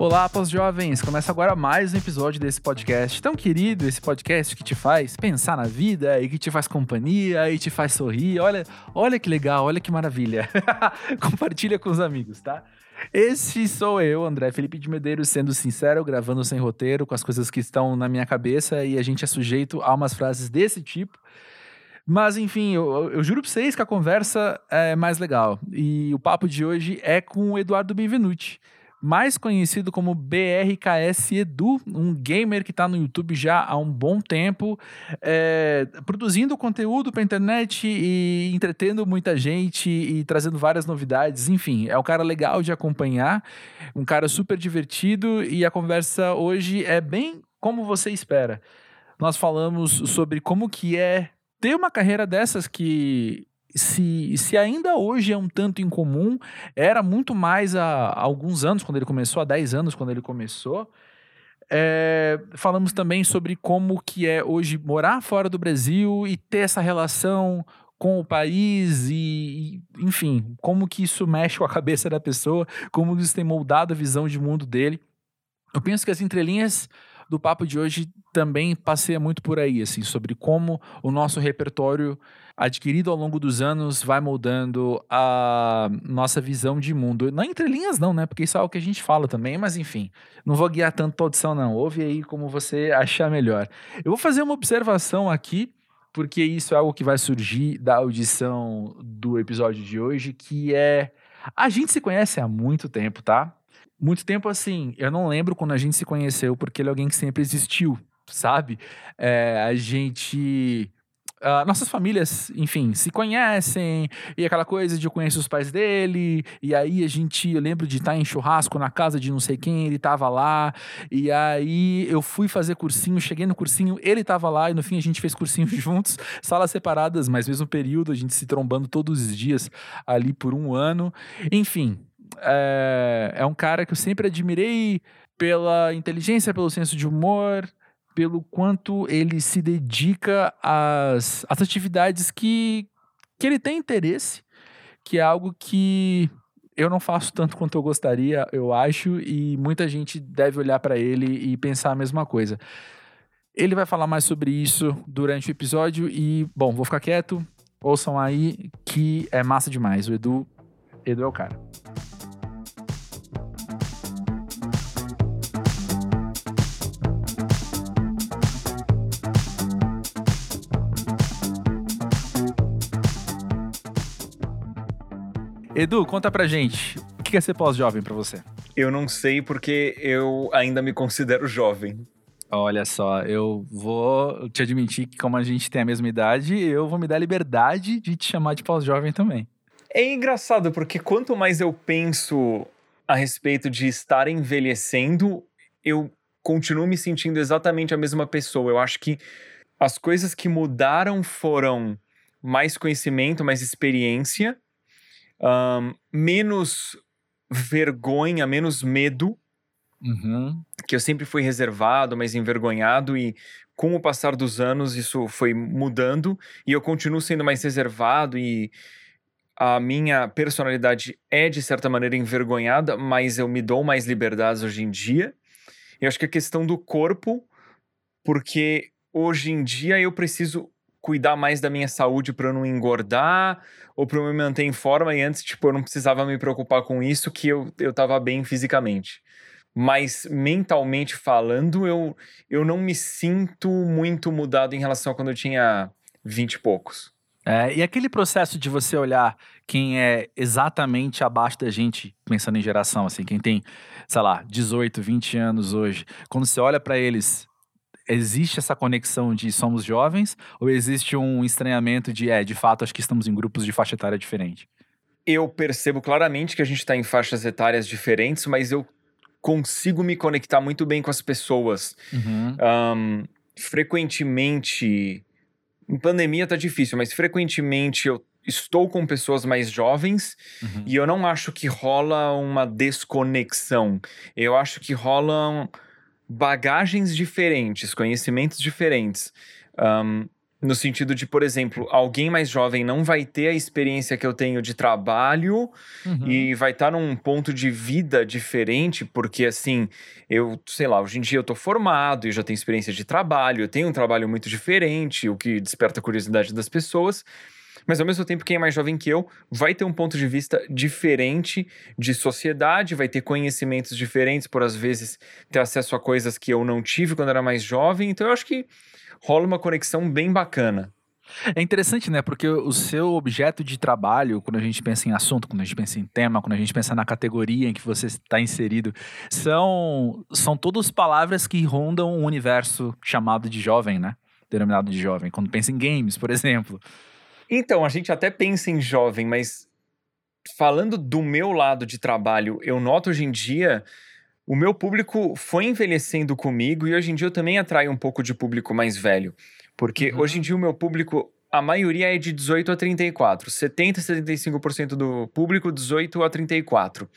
Olá, pós-jovens! Começa agora mais um episódio desse podcast tão querido, esse podcast que te faz pensar na vida e que te faz companhia e te faz sorrir. Olha, olha que legal, olha que maravilha. Compartilha com os amigos, tá? Esse sou eu, André Felipe de Medeiros, sendo sincero, gravando sem roteiro, com as coisas que estão na minha cabeça e a gente é sujeito a umas frases desse tipo. Mas, enfim, eu, eu, juro pra vocês que a conversa é mais legal. E o papo de hoje é com o Eduardo Benvenuti mais conhecido como BRKS Edu, um gamer que está no YouTube já há um bom tempo, é, produzindo conteúdo para internet e entretendo muita gente e trazendo várias novidades. Enfim, é um cara legal de acompanhar, um cara super divertido e a conversa hoje é bem como você espera. Nós falamos sobre como que é ter uma carreira dessas que se, se ainda hoje é um tanto incomum, era muito mais há, há alguns anos, quando ele começou, há 10 anos, quando ele começou. É, falamos também sobre como que é hoje morar fora do Brasil e ter essa relação com o país e, e, enfim, como que isso mexe com a cabeça da pessoa, como isso tem moldado a visão de mundo dele. Eu penso que as entrelinhas do papo de hoje também passeia muito por aí, assim, sobre como o nosso repertório adquirido ao longo dos anos vai moldando a nossa visão de mundo. Não entre linhas não, né? Porque isso é algo que a gente fala também, mas enfim, não vou guiar tanto a audição não. Ouve aí como você achar melhor. Eu vou fazer uma observação aqui, porque isso é algo que vai surgir da audição do episódio de hoje, que é a gente se conhece há muito tempo, tá? Muito tempo assim, eu não lembro quando a gente se conheceu, porque ele é alguém que sempre existiu, sabe? É, a gente Uh, nossas famílias, enfim, se conhecem, e aquela coisa de eu conheço os pais dele, e aí a gente, eu lembro de estar em churrasco na casa de não sei quem, ele tava lá, e aí eu fui fazer cursinho, cheguei no cursinho, ele tava lá, e no fim a gente fez cursinho juntos, salas separadas, mas mesmo período, a gente se trombando todos os dias ali por um ano, enfim, é, é um cara que eu sempre admirei pela inteligência, pelo senso de humor, pelo quanto ele se dedica às, às atividades que, que ele tem interesse, que é algo que eu não faço tanto quanto eu gostaria, eu acho, e muita gente deve olhar para ele e pensar a mesma coisa. Ele vai falar mais sobre isso durante o episódio e, bom, vou ficar quieto. Ouçam aí que é massa demais. O Edu, Edu é o cara. Edu, conta pra gente, o que é ser pós-jovem pra você? Eu não sei porque eu ainda me considero jovem. Olha só, eu vou te admitir que, como a gente tem a mesma idade, eu vou me dar a liberdade de te chamar de pós-jovem também. É engraçado, porque quanto mais eu penso a respeito de estar envelhecendo, eu continuo me sentindo exatamente a mesma pessoa. Eu acho que as coisas que mudaram foram mais conhecimento, mais experiência um, menos vergonha, menos medo. Uhum. Que eu sempre fui reservado, mas envergonhado, e com o passar dos anos isso foi mudando, e eu continuo sendo mais reservado, e a minha personalidade é de certa maneira envergonhada, mas eu me dou mais liberdades hoje em dia. Eu acho que a questão do corpo, porque hoje em dia eu preciso cuidar mais da minha saúde para eu não engordar ou para eu me manter em forma e antes tipo eu não precisava me preocupar com isso que eu eu estava bem fisicamente. Mas mentalmente falando eu eu não me sinto muito mudado em relação a quando eu tinha vinte e poucos. É, e aquele processo de você olhar quem é exatamente abaixo da gente, pensando em geração, assim, quem tem, sei lá, 18, 20 anos hoje, quando você olha para eles existe essa conexão de somos jovens ou existe um estranhamento de, é, de fato, acho que estamos em grupos de faixa etária diferente? Eu percebo claramente que a gente está em faixas etárias diferentes, mas eu consigo me conectar muito bem com as pessoas. Uhum. Um, frequentemente, em pandemia tá difícil, mas frequentemente eu estou com pessoas mais jovens uhum. e eu não acho que rola uma desconexão. Eu acho que rolam bagagens diferentes, conhecimentos diferentes. Um, No sentido de, por exemplo, alguém mais jovem não vai ter a experiência que eu tenho de trabalho Uhum. e vai estar num ponto de vida diferente, porque assim, eu, sei lá, hoje em dia eu tô formado e já tenho experiência de trabalho, eu tenho um trabalho muito diferente, o que desperta a curiosidade das pessoas. Mas ao mesmo tempo, quem é mais jovem que eu vai ter um ponto de vista diferente de sociedade, vai ter conhecimentos diferentes, por às vezes ter acesso a coisas que eu não tive quando era mais jovem. Então eu acho que rola uma conexão bem bacana. É interessante, né? Porque o seu objeto de trabalho, quando a gente pensa em assunto, quando a gente pensa em tema, quando a gente pensa na categoria em que você está inserido, são, são todas palavras que rondam o universo chamado de jovem, né? Denominado de jovem. Quando pensa em games, por exemplo. Então, a gente até pensa em jovem, mas falando do meu lado de trabalho, eu noto hoje em dia o meu público foi envelhecendo comigo e hoje em dia eu também atraio um pouco de público mais velho. Porque Uhum. hoje em dia o meu público, a maioria é de 18 a 34. 70, 75% do público, 18 a 34.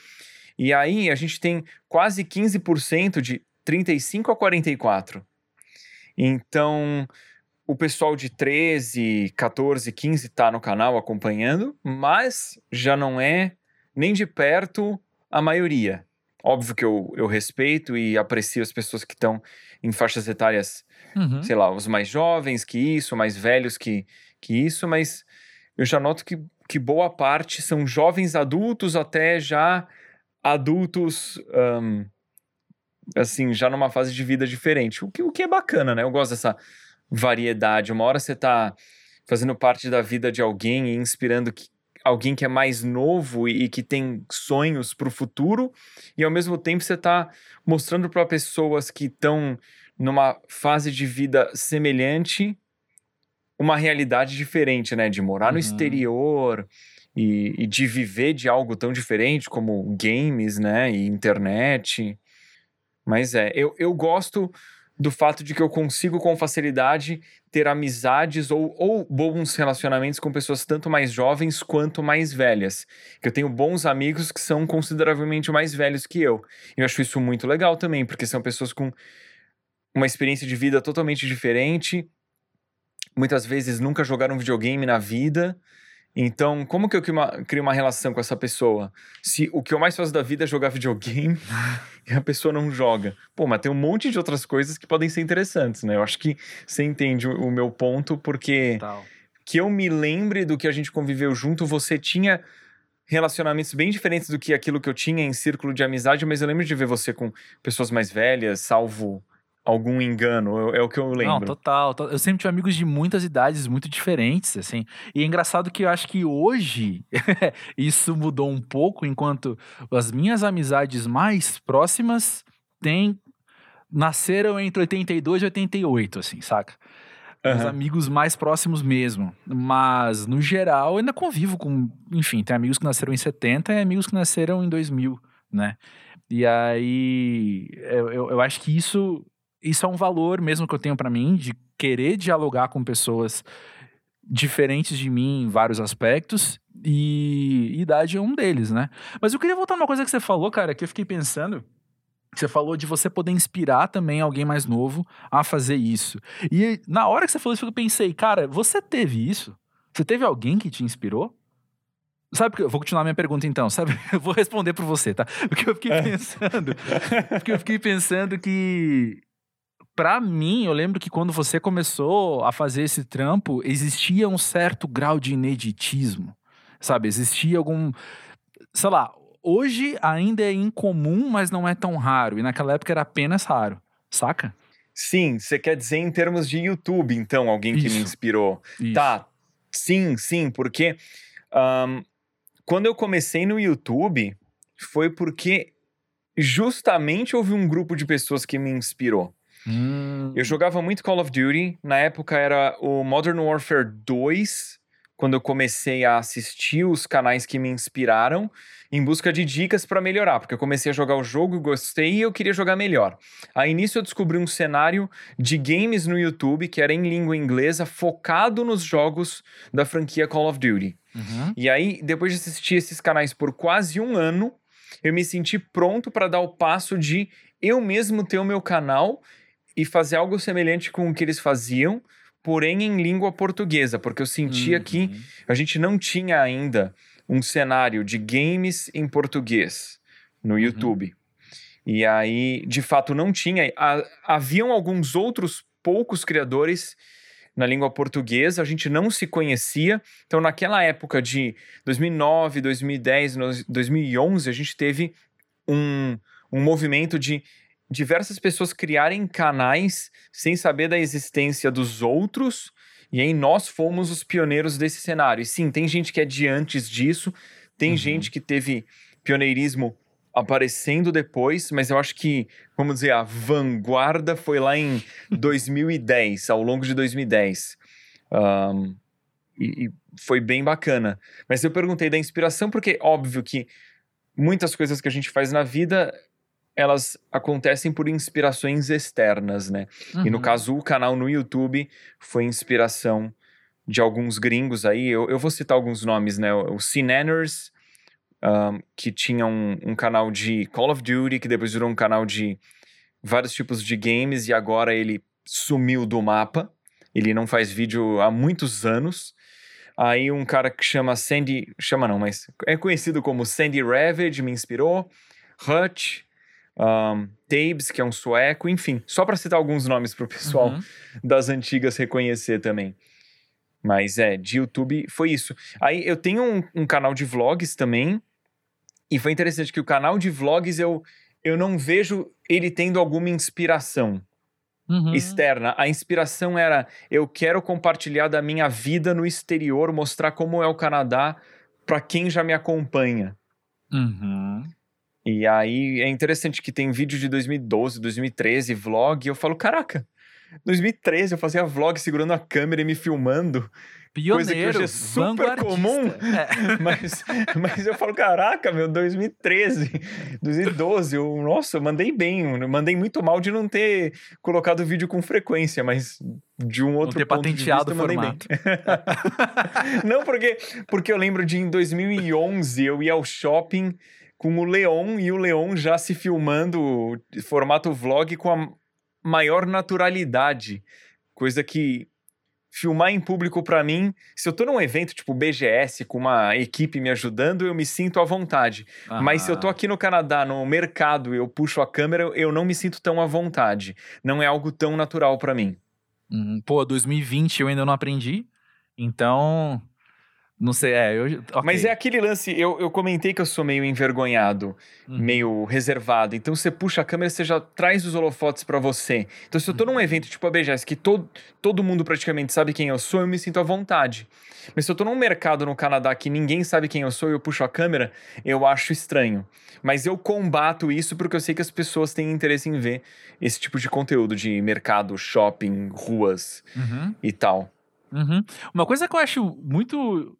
E aí a gente tem quase 15% de 35 a 44. Então, o pessoal de 13, 14, 15 tá no canal acompanhando, mas já não é nem de perto a maioria. Óbvio que eu, eu respeito e aprecio as pessoas que estão em faixas etárias, Uhum. sei lá, os mais jovens que isso, mais velhos que, que isso, mas eu já noto que, que boa parte são jovens adultos até já adultos, ahn, assim, já numa fase de vida diferente. O que, o que é bacana, né? Eu gosto dessa variedade. Uma hora você tá fazendo parte da vida de alguém e inspirando que- alguém que é mais novo e, e que tem sonhos para o futuro, e ao mesmo tempo você tá mostrando para pessoas que estão numa fase de vida semelhante uma realidade diferente, né? De morar no Uhum. exterior e, e de viver de algo tão diferente como games, né? E internet. Mas é, eu, eu gosto do fato de que eu consigo com facilidade ter amizades ou, ou bons relacionamentos com pessoas tanto mais jovens quanto mais velhas. Que eu tenho bons amigos que são consideravelmente mais velhos que eu. Eu acho isso muito legal também, porque são pessoas com uma experiência de vida totalmente diferente. Muitas vezes nunca jogaram videogame na vida. Então, como que eu crio uma, crio uma relação com essa pessoa? Se o que eu mais faço da vida é jogar videogame e a pessoa não joga. Pô, mas tem um monte de outras coisas que podem ser interessantes, né? Eu acho que você entende o, o meu ponto, porque Tal. que eu me lembre do que a gente conviveu junto, você tinha relacionamentos bem diferentes do que aquilo que eu tinha em círculo de amizade, mas eu lembro de ver você com pessoas mais velhas, salvo algum engano, é, o que eu lembro. Não, total, to- Eu sempre tive amigos de muitas idades muito diferentes, assim. E é engraçado que eu acho que hoje isso mudou um pouco, enquanto as minhas amizades mais próximas têm nasceram entre 82 e 88, assim, saca? Os Aham. amigos mais próximos mesmo. Mas, no geral, eu ainda convivo com. Enfim, tem amigos que nasceram em 70 e amigos que nasceram em 2000, né? E aí. Eu, eu, eu acho que isso, isso é um valor mesmo que eu tenho pra mim, de querer dialogar com pessoas diferentes de mim em vários aspectos. E idade é um deles, né? Mas eu queria voltar numa coisa que você falou, cara, que eu fiquei pensando. Você falou de você poder inspirar também alguém mais novo a fazer isso. E na hora que você falou isso, eu pensei, cara, você teve isso? Você teve alguém que te inspirou? Sabe, porque eu vou continuar minha pergunta então, sabe? Eu vou responder por você, tá? Porque eu fiquei É. pensando, porque eu fiquei pensando que Pra mim, eu lembro que quando você começou a fazer esse trampo, existia um certo grau de ineditismo, sabe? Existia algum, sei lá, hoje ainda é incomum, mas não é tão raro, e naquela época era apenas raro, saca? Sim, você quer dizer em termos de YouTube, então, alguém que me Isso. inspirou. Isso. Tá, sim, sim, porque ahn, quando eu comecei no YouTube, foi porque justamente houve um grupo de pessoas que me inspirou. Hum, Eu jogava muito Call of Duty, na época era o Modern Warfare 2, quando eu comecei a assistir os canais que me inspiraram em busca de dicas para melhorar, porque eu comecei a jogar o jogo, gostei e eu queria jogar melhor. Aí nisso eu descobri um cenário de games no YouTube que era em língua inglesa, focado nos jogos da franquia Call of Duty. uhum. E aí, depois de assistir esses canais por quase um ano, eu me senti pronto para dar o passo de eu mesmo ter o meu canal e fazer algo semelhante com o que eles faziam, porém em língua portuguesa, porque eu sentia que Uhum. a gente não tinha ainda um cenário de games em português no YouTube. E aí, de fato, não tinha. Ha- haviam alguns outros poucos criadores na língua portuguesa, a gente não se conhecia. Então, naquela época de 2009, 2010, no- 2011, a gente teve um, um movimento de diversas pessoas criarem canais sem saber da existência dos outros. E aí nós fomos os pioneiros desse cenário. E sim, tem gente que é de antes disso, tem Uhum. gente que teve pioneirismo aparecendo depois, mas eu acho que, vamos dizer, a vanguarda foi lá em 2010, ao longo de 2010. Ahn, e, e foi bem bacana. Mas eu perguntei da inspiração porque, óbvio que muitas coisas que a gente faz na vida, elas acontecem por inspirações externas, né? E no Uhum. caso, o canal no YouTube foi inspiração de alguns gringos aí. Eu, eu vou citar alguns nomes, né? O Cinanners, um, que tinha um, um canal de Call of Duty, que depois virou um canal de vários tipos de games, e agora ele sumiu do mapa. Ele não faz vídeo há muitos anos. Aí um cara que chama Sandy, chama não, mas é conhecido como Sandy Ravage, me inspirou. Hutch, um, Tabes, que é um sueco, enfim, só para citar alguns nomes pro pessoal Uhum. das antigas reconhecer também. Mas é, de YouTube foi isso. Aí eu tenho um, um canal de vlogs também, e foi interessante que o canal de vlogs eu, eu não vejo ele tendo alguma inspiração Uhum. externa. A inspiração era eu quero compartilhar da minha vida no exterior, mostrar como é o Canadá para quem já me acompanha. Uhum. E aí é interessante que tem vídeo de 2012, 2013, vlog, e eu falo, caraca, 2013 eu fazia vlog segurando a câmera e me filmando, Coisa que Pioneiro, hoje é super comum. É. mas, mas eu falo, caraca, meu, 2013, 2012, eu, nossa, eu mandei bem, eu mandei muito mal de não ter colocado vídeo com frequência, mas de um outro ter ponto patenteado de vista, eu o bem. não, porque, porque eu lembro de em 2011 eu ia ao shopping com o Leon e o Leon já se filmando formato vlog com a maior naturalidade. Coisa que filmar em público pra mim, se eu tô num evento tipo BGS com uma equipe me ajudando, eu me sinto à vontade. Mas se eu tô Ah. aqui no Canadá, no mercado, eu puxo a câmera, eu não me sinto tão à vontade. Não é algo tão natural pra mim. Hum, pô, 2020 eu ainda não aprendi. Então. Não sei, é. Eu, ok. Mas é aquele lance, eu, eu comentei que eu sou meio envergonhado, Uhum. meio reservado. Então você puxa a câmera, você já traz os holofotes pra você. Então se eu tô num evento tipo a BGS, que todo, todo mundo praticamente sabe quem eu sou, eu me sinto à vontade. Mas se eu tô num mercado no Canadá que ninguém sabe quem eu sou e eu puxo a câmera, eu acho estranho. Mas eu combato isso porque eu sei que as pessoas têm interesse em ver esse tipo de conteúdo de mercado, shopping, ruas Uhum. e tal. Uhum. Uma coisa que eu acho muito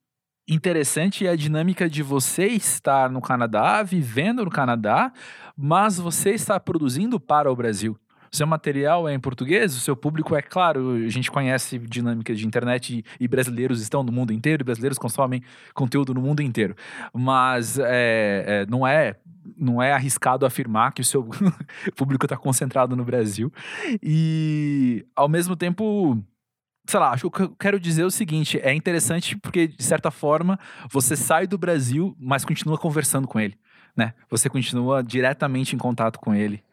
interessante é a dinâmica de você estar no Canadá, vivendo no Canadá, mas você está produzindo para o Brasil. Seu material é em português, o seu público é claro, a gente conhece dinâmicas de internet e, e brasileiros estão no mundo inteiro, e brasileiros consomem conteúdo no mundo inteiro. Mas é, é, não é não é arriscado afirmar que o seu público está concentrado no Brasil. E ao mesmo tempo sei lá, acho que eu quero dizer o seguinte: é interessante porque, de certa forma, você sai do Brasil, mas continua conversando com ele, né? Você continua diretamente em contato com ele.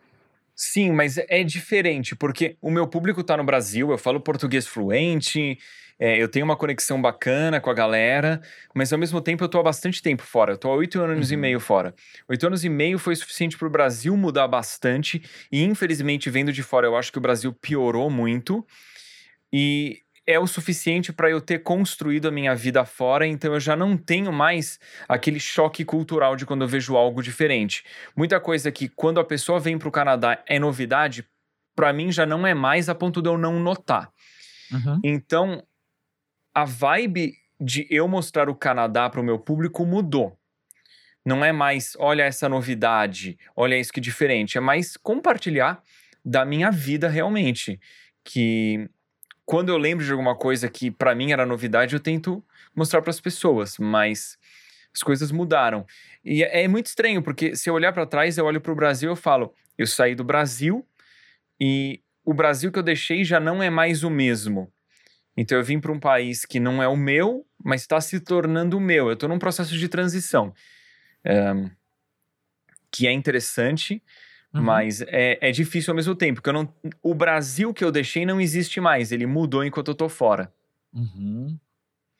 Sim, mas é diferente, porque o meu público tá no Brasil, eu falo português fluente, é, eu tenho uma conexão bacana com a galera, mas ao mesmo tempo eu tô há bastante tempo fora. Eu tô há oito anos e Uhum. meio fora. Oito anos e meio foi suficiente pro Brasil mudar bastante, e infelizmente, vendo de fora, eu acho que o Brasil piorou muito. E é o suficiente para eu ter construído a minha vida fora, então eu já não tenho mais aquele choque cultural de quando eu vejo algo diferente. Muita coisa que quando a pessoa vem para o Canadá é novidade, para mim já não é mais a ponto de eu não notar. Uhum. Então, a vibe de eu mostrar o Canadá para o meu público mudou. Não é mais, olha essa novidade, olha isso que diferente. É mais compartilhar da minha vida realmente. Que quando eu lembro de alguma coisa que para mim era novidade, eu tento mostrar para as pessoas, mas as coisas mudaram. E é, é muito estranho, porque se eu olhar para trás, eu olho para o Brasil eu falo, eu saí do Brasil e o Brasil que eu deixei já não é mais o mesmo. Então eu vim para um país que não é o meu, mas está se tornando o meu. Eu estou num processo de transição. Um, que é interessante, uhum. mas é, é difícil ao mesmo tempo. Porque eu não, o Brasil que eu deixei não existe mais. Ele mudou enquanto eu estou fora. Uhum.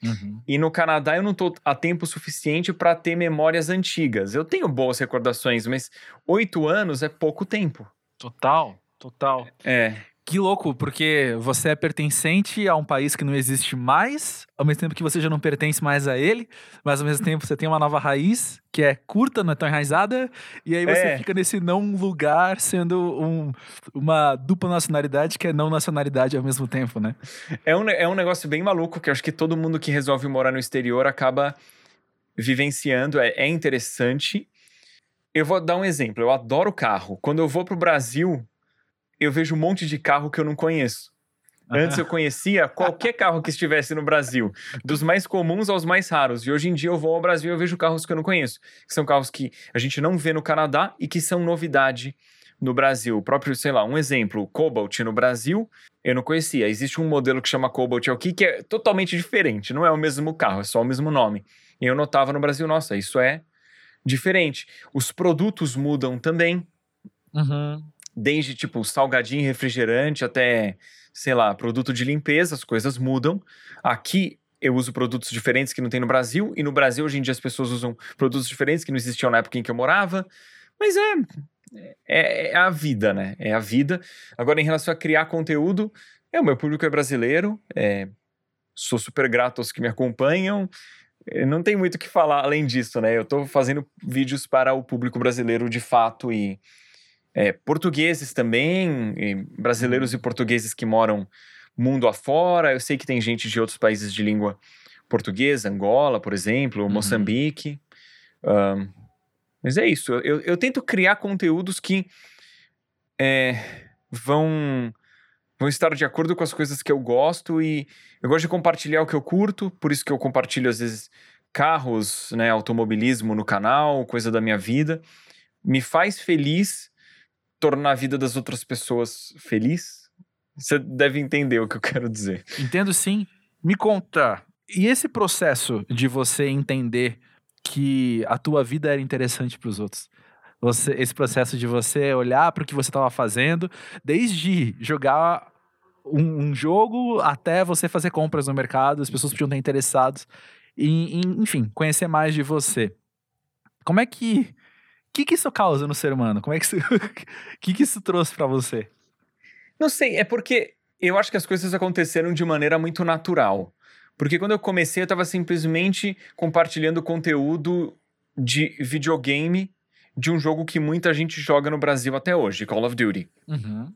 Uhum. E no Canadá eu não estou a tempo suficiente para ter memórias antigas. Eu tenho boas recordações, mas oito anos é pouco tempo. Total, total. É. Que louco, porque você é pertencente a um país que não existe mais, ao mesmo tempo que você já não pertence mais a ele, mas ao mesmo tempo você tem uma nova raiz, que é curta, não é tão enraizada, e aí você é. fica nesse não lugar sendo um, uma dupla nacionalidade que é não nacionalidade ao mesmo tempo, né? É um, é um negócio bem maluco que eu acho que todo mundo que resolve morar no exterior acaba vivenciando, é, é interessante. Eu vou dar um exemplo, eu adoro carro. Quando eu vou pro Brasil, eu vejo um monte de carro que eu não conheço. Antes eu conhecia qualquer carro que estivesse no Brasil, dos mais comuns aos mais raros. E hoje em dia eu vou ao Brasil e eu vejo carros que eu não conheço. Que são carros que a gente não vê no Canadá e que são novidade no Brasil. O próprio, sei lá, um exemplo, o Cobalt no Brasil, eu não conhecia. Existe um modelo que chama Cobalt aqui que é totalmente diferente. Não é o mesmo carro, é só o mesmo nome. E eu notava no Brasil, nossa, isso é diferente. Os produtos mudam também. Uhum desde tipo salgadinho, refrigerante até, sei lá, produto de limpeza, as coisas mudam. Aqui eu uso produtos diferentes que não tem no Brasil, e no Brasil hoje em dia as pessoas usam produtos diferentes que não existiam na época em que eu morava. Mas é, é, é a vida, né? É a vida. Agora, em relação a criar conteúdo, é, o meu público é brasileiro, é, sou super grato aos que me acompanham. Não tem muito o que falar além disso, né? Eu tô fazendo vídeos para o público brasileiro de fato e é, portugueses também, e brasileiros uhum. e portugueses que moram mundo afora. Eu sei que tem gente de outros países de língua portuguesa, Angola, por exemplo, uhum. Moçambique. Um, mas é isso. Eu, eu, tento criar conteúdos que é, vão, vão estar de acordo com as coisas que eu gosto e eu gosto de compartilhar o que eu curto, por isso que eu compartilho às vezes carros, né, automobilismo no canal, coisa da minha vida. Me faz feliz tornar a vida das outras pessoas feliz? Você deve entender o que eu quero dizer. Entendo sim. Me conta, e esse processo de você entender que a tua vida era interessante para os outros? Você, esse processo de você olhar para o que você estava fazendo, desde jogar um, um, jogo até você fazer compras no mercado, as pessoas podiam estar interessadas em, em, enfim, conhecer mais de você. Como é que que, que isso causa no ser humano? Como é que isso, que, que isso trouxe para você? Não sei, é porque eu acho que as coisas aconteceram de maneira muito natural. Porque quando eu comecei, eu estava simplesmente compartilhando conteúdo de videogame de um jogo que muita gente joga no Brasil até hoje, Call of Duty. Uhum.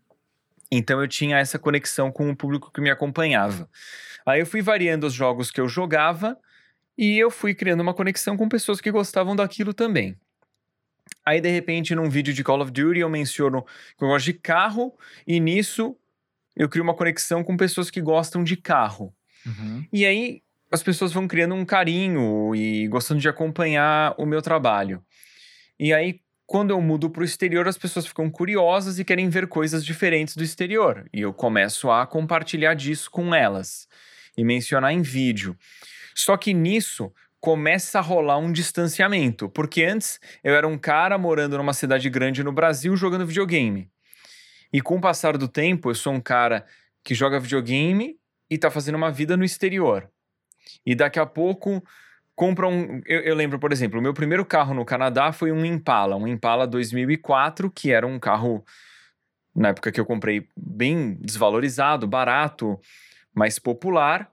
Então eu tinha essa conexão com o público que me acompanhava. Aí eu fui variando os jogos que eu jogava e eu fui criando uma conexão com pessoas que gostavam daquilo também. Aí, de repente, num vídeo de Call of Duty, eu menciono que eu gosto de carro, e nisso eu crio uma conexão com pessoas que gostam de carro. Uhum. E aí as pessoas vão criando um carinho e gostando de acompanhar o meu trabalho. E aí, quando eu mudo para o exterior, as pessoas ficam curiosas e querem ver coisas diferentes do exterior. E eu começo a compartilhar disso com elas e mencionar em vídeo. Só que nisso começa a rolar um distanciamento, porque antes eu era um cara morando numa cidade grande no Brasil jogando videogame. E com o passar do tempo, eu sou um cara que joga videogame e tá fazendo uma vida no exterior. E daqui a pouco compra um. Eu, eu, lembro, por exemplo, o meu primeiro carro no Canadá foi um Impala, um Impala 2004, que era um carro, na época que eu comprei, bem desvalorizado, barato, mais popular,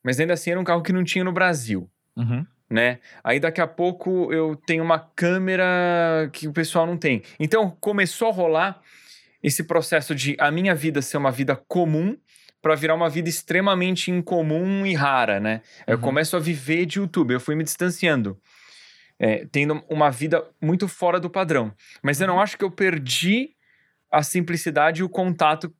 mas ainda assim era um carro que não tinha no Brasil. Uhum. Né? Aí daqui a pouco eu tenho uma câmera que o pessoal não tem. Então começou a rolar esse processo de a minha vida ser uma vida comum para virar uma vida extremamente incomum e rara, né? Uhum. Eu começo a viver de YouTube, eu fui me distanciando. É, tendo uma vida muito fora do padrão. Mas eu não uhum. acho que eu perdi a simplicidade e o contato,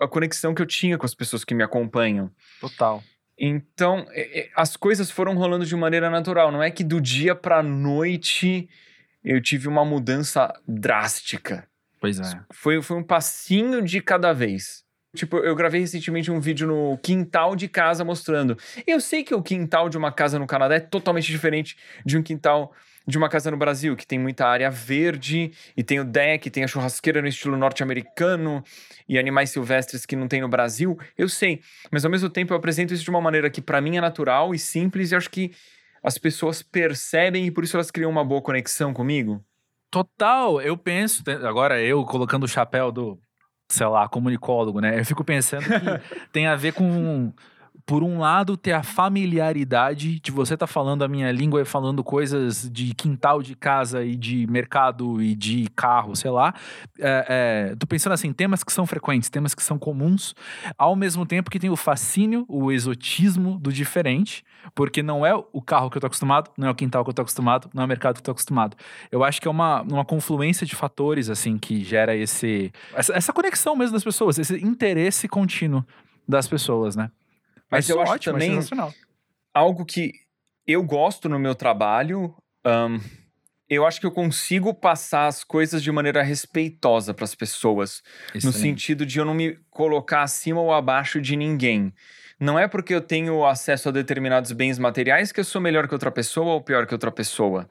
a conexão que eu tinha com as pessoas que me acompanham. Total. Então, é, é, as coisas foram rolando de maneira natural. Não é que do dia para noite eu tive uma mudança drástica. Pois é. Foi, foi um passinho de cada vez. Tipo, eu gravei recentemente um vídeo no quintal de casa mostrando. Eu sei que o quintal de uma casa no Canadá é totalmente diferente de um quintal de uma casa no Brasil, que tem muita área verde, e tem o deck, tem a churrasqueira no estilo norte-americano, e animais silvestres que não tem no Brasil. Eu sei, mas ao mesmo tempo eu apresento isso de uma maneira que para mim é natural e simples, e acho que as pessoas percebem e por isso elas criam uma boa conexão comigo. Total, eu penso, agora eu colocando o chapéu do sei lá, comunicólogo, né? Eu fico pensando que tem a ver com por um lado, ter a familiaridade de você estar tá falando a minha língua e falando coisas de quintal de casa e de mercado e de carro, sei lá. É, é, tô pensando assim, temas que são frequentes, temas que são comuns, ao mesmo tempo que tem o fascínio, o exotismo do diferente, porque não é o carro que eu tô acostumado, não é o quintal que eu tô acostumado, não é o mercado que eu tô acostumado. Eu acho que é uma, uma confluência de fatores, assim, que gera esse, essa, essa conexão mesmo das pessoas, esse interesse contínuo das pessoas, né? Mas eu acho ótimo, também algo que eu gosto no meu trabalho. Um, eu acho que eu consigo passar as coisas de maneira respeitosa para as pessoas, no sentido de eu não me colocar acima ou abaixo de ninguém. Não é porque eu tenho acesso a determinados bens materiais que eu sou melhor que outra pessoa ou pior que outra pessoa.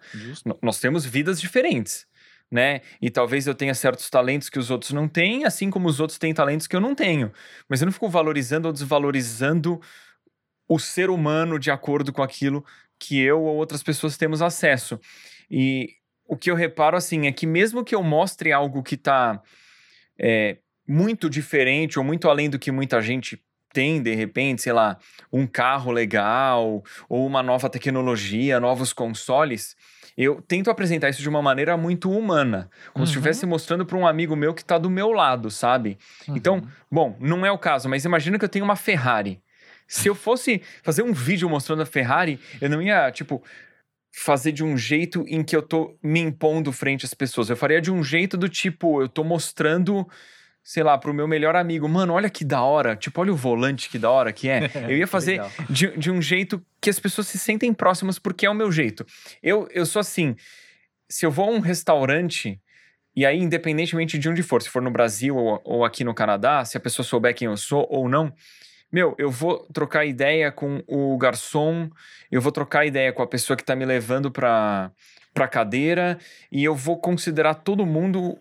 Nós temos vidas diferentes, né? E talvez eu tenha certos talentos que os outros não têm, assim como os outros têm talentos que eu não tenho. Mas eu não fico valorizando ou desvalorizando o ser humano de acordo com aquilo que eu ou outras pessoas temos acesso. E o que eu reparo, assim, é que mesmo que eu mostre algo que está é, muito diferente ou muito além do que muita gente tem, de repente, sei lá, um carro legal ou uma nova tecnologia, novos consoles, eu tento apresentar isso de uma maneira muito humana, como uhum. se estivesse mostrando para um amigo meu que está do meu lado, sabe? Então, uhum. Então, bom, não é o caso, mas imagina que eu tenho uma Ferrari. Se eu fosse fazer um vídeo mostrando a Ferrari, eu não ia, tipo, fazer de um jeito em que eu tô me impondo frente às pessoas. Eu faria de um jeito do tipo, eu tô mostrando, sei lá, pro meu melhor amigo, mano, olha que da hora, tipo, olha o volante que da hora que é. Eu ia fazer de, de um jeito que as pessoas se sentem próximas porque é o meu jeito. Eu, eu sou assim, se eu vou a um restaurante. E aí, independentemente de onde for, se for no Brasil ou, ou aqui no Canadá, se a pessoa souber quem eu sou ou não, meu, eu vou trocar ideia com o garçom, eu vou trocar ideia com a pessoa que tá me levando pra, pra cadeira e eu vou considerar todo mundo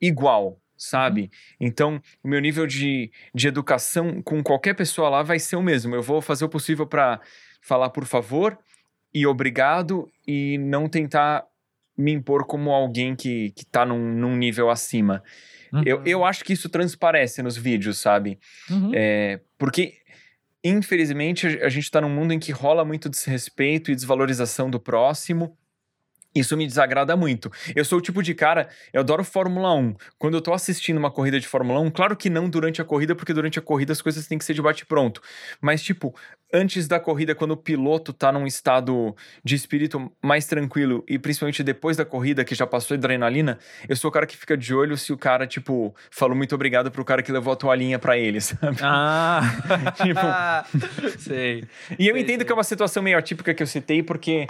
igual, sabe? Então, o meu nível de, de educação com qualquer pessoa lá vai ser o mesmo. Eu vou fazer o possível para falar por favor e obrigado e não tentar me impor como alguém que, que tá num, num nível acima. Uhum. Eu, eu acho que isso transparece nos vídeos, sabe? Uhum. É, porque, infelizmente, a gente está num mundo em que rola muito desrespeito e desvalorização do próximo. Isso me desagrada muito. Eu sou o tipo de cara, eu adoro Fórmula 1. Quando eu tô assistindo uma corrida de Fórmula 1, claro que não durante a corrida, porque durante a corrida as coisas têm que ser de bate-pronto. Mas, tipo, antes da corrida, quando o piloto tá num estado de espírito mais tranquilo, e principalmente depois da corrida, que já passou adrenalina, eu sou o cara que fica de olho se o cara, tipo, falou muito obrigado pro cara que levou a toalhinha pra ele, sabe? Ah! tipo. sei. E eu sei, entendo sei. que é uma situação meio atípica que eu citei, porque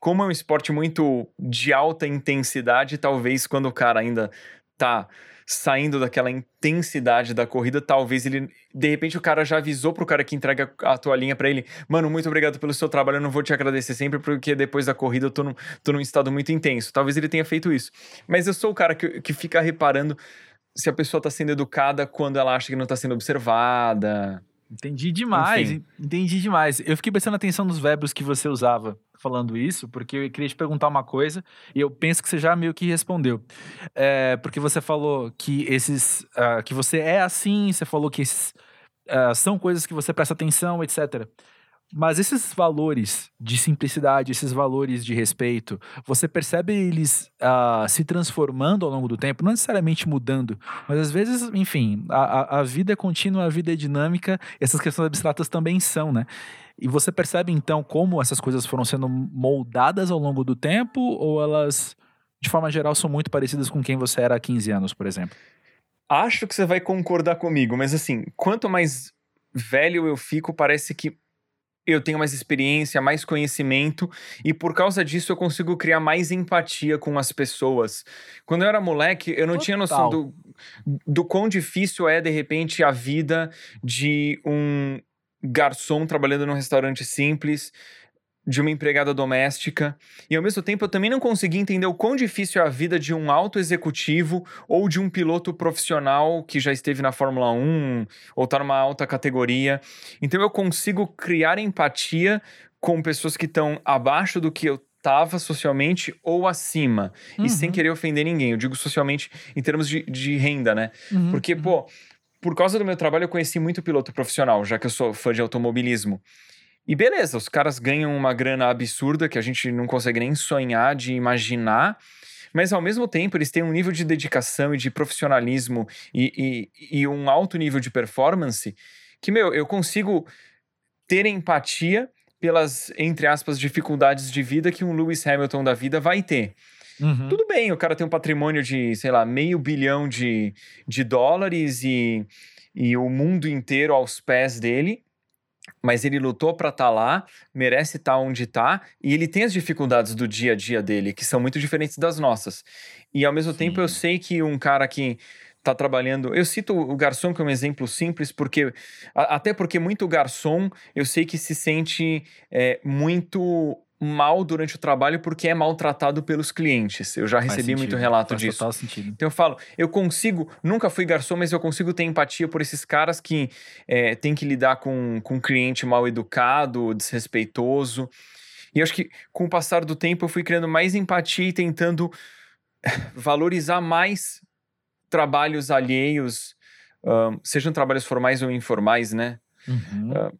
como é um esporte muito de alta intensidade, talvez quando o cara ainda tá saindo daquela intensidade da corrida, talvez ele, de repente o cara já avisou pro cara que entrega a toalhinha para ele, mano, muito obrigado pelo seu trabalho, eu não vou te agradecer sempre porque depois da corrida eu tô num, tô num estado muito intenso. Talvez ele tenha feito isso. Mas eu sou o cara que, que fica reparando se a pessoa tá sendo educada quando ela acha que não tá sendo observada. Entendi demais, Enfim. entendi demais. Eu fiquei prestando atenção nos verbos que você usava falando isso, porque eu queria te perguntar uma coisa e eu penso que você já meio que respondeu. É, porque você falou que esses. Uh, que você é assim, você falou que esses, uh, são coisas que você presta atenção, etc. Mas esses valores de simplicidade, esses valores de respeito, você percebe eles uh, se transformando ao longo do tempo, não necessariamente mudando, mas às vezes, enfim, a, a vida é contínua, a vida é dinâmica, essas questões abstratas também são, né? E você percebe então como essas coisas foram sendo moldadas ao longo do tempo, ou elas, de forma geral, são muito parecidas com quem você era há 15 anos, por exemplo? Acho que você vai concordar comigo, mas assim, quanto mais velho eu fico, parece que eu tenho mais experiência, mais conhecimento, e por causa disso eu consigo criar mais empatia com as pessoas. Quando eu era moleque, eu não Total. tinha noção do, do quão difícil é, de repente, a vida de um garçom trabalhando num restaurante simples, de uma empregada doméstica. E ao mesmo tempo eu também não consegui entender o quão difícil é a vida de um alto executivo ou de um piloto profissional que já esteve na Fórmula 1 ou está numa alta categoria. Então eu consigo criar empatia com pessoas que estão abaixo do que eu estava socialmente ou acima. E sem Uhum. querer ofender ninguém. Eu digo socialmente em termos de, de renda, né? Uhum, Porque, uhum. pô, por causa do meu trabalho, eu conheci muito piloto profissional, já que eu sou fã de automobilismo. E beleza, os caras ganham uma grana absurda que a gente não consegue nem sonhar de imaginar. Mas ao mesmo tempo, eles têm um nível de dedicação e de profissionalismo e, e, e um alto nível de performance que, meu, eu consigo ter empatia pelas, entre aspas, dificuldades de vida que um Lewis Hamilton da vida vai ter. Uhum. Tudo bem, o cara tem um patrimônio de, sei lá, meio bilhão de, de dólares e, e o mundo inteiro aos pés dele, mas ele lutou para estar lá, merece estar onde está, e ele tem as dificuldades do dia a dia dele, que são muito diferentes das nossas. E ao mesmo tempo eu Sim. sei que um cara que está trabalhando. Eu cito o garçom como exemplo simples, porque até porque muito garçom eu sei que se sente é, muito mal durante o trabalho porque é maltratado pelos clientes. Eu já Faz recebi muito relato faz disso. Total sentido. Então eu falo, eu consigo, nunca fui garçom, mas eu consigo ter empatia por esses caras que é, têm que lidar com, com um cliente mal educado, desrespeitoso. E acho que com o passar do tempo eu fui criando mais empatia e tentando valorizar mais trabalhos alheios, ahn, sejam trabalhos formais ou informais, né? Uhum.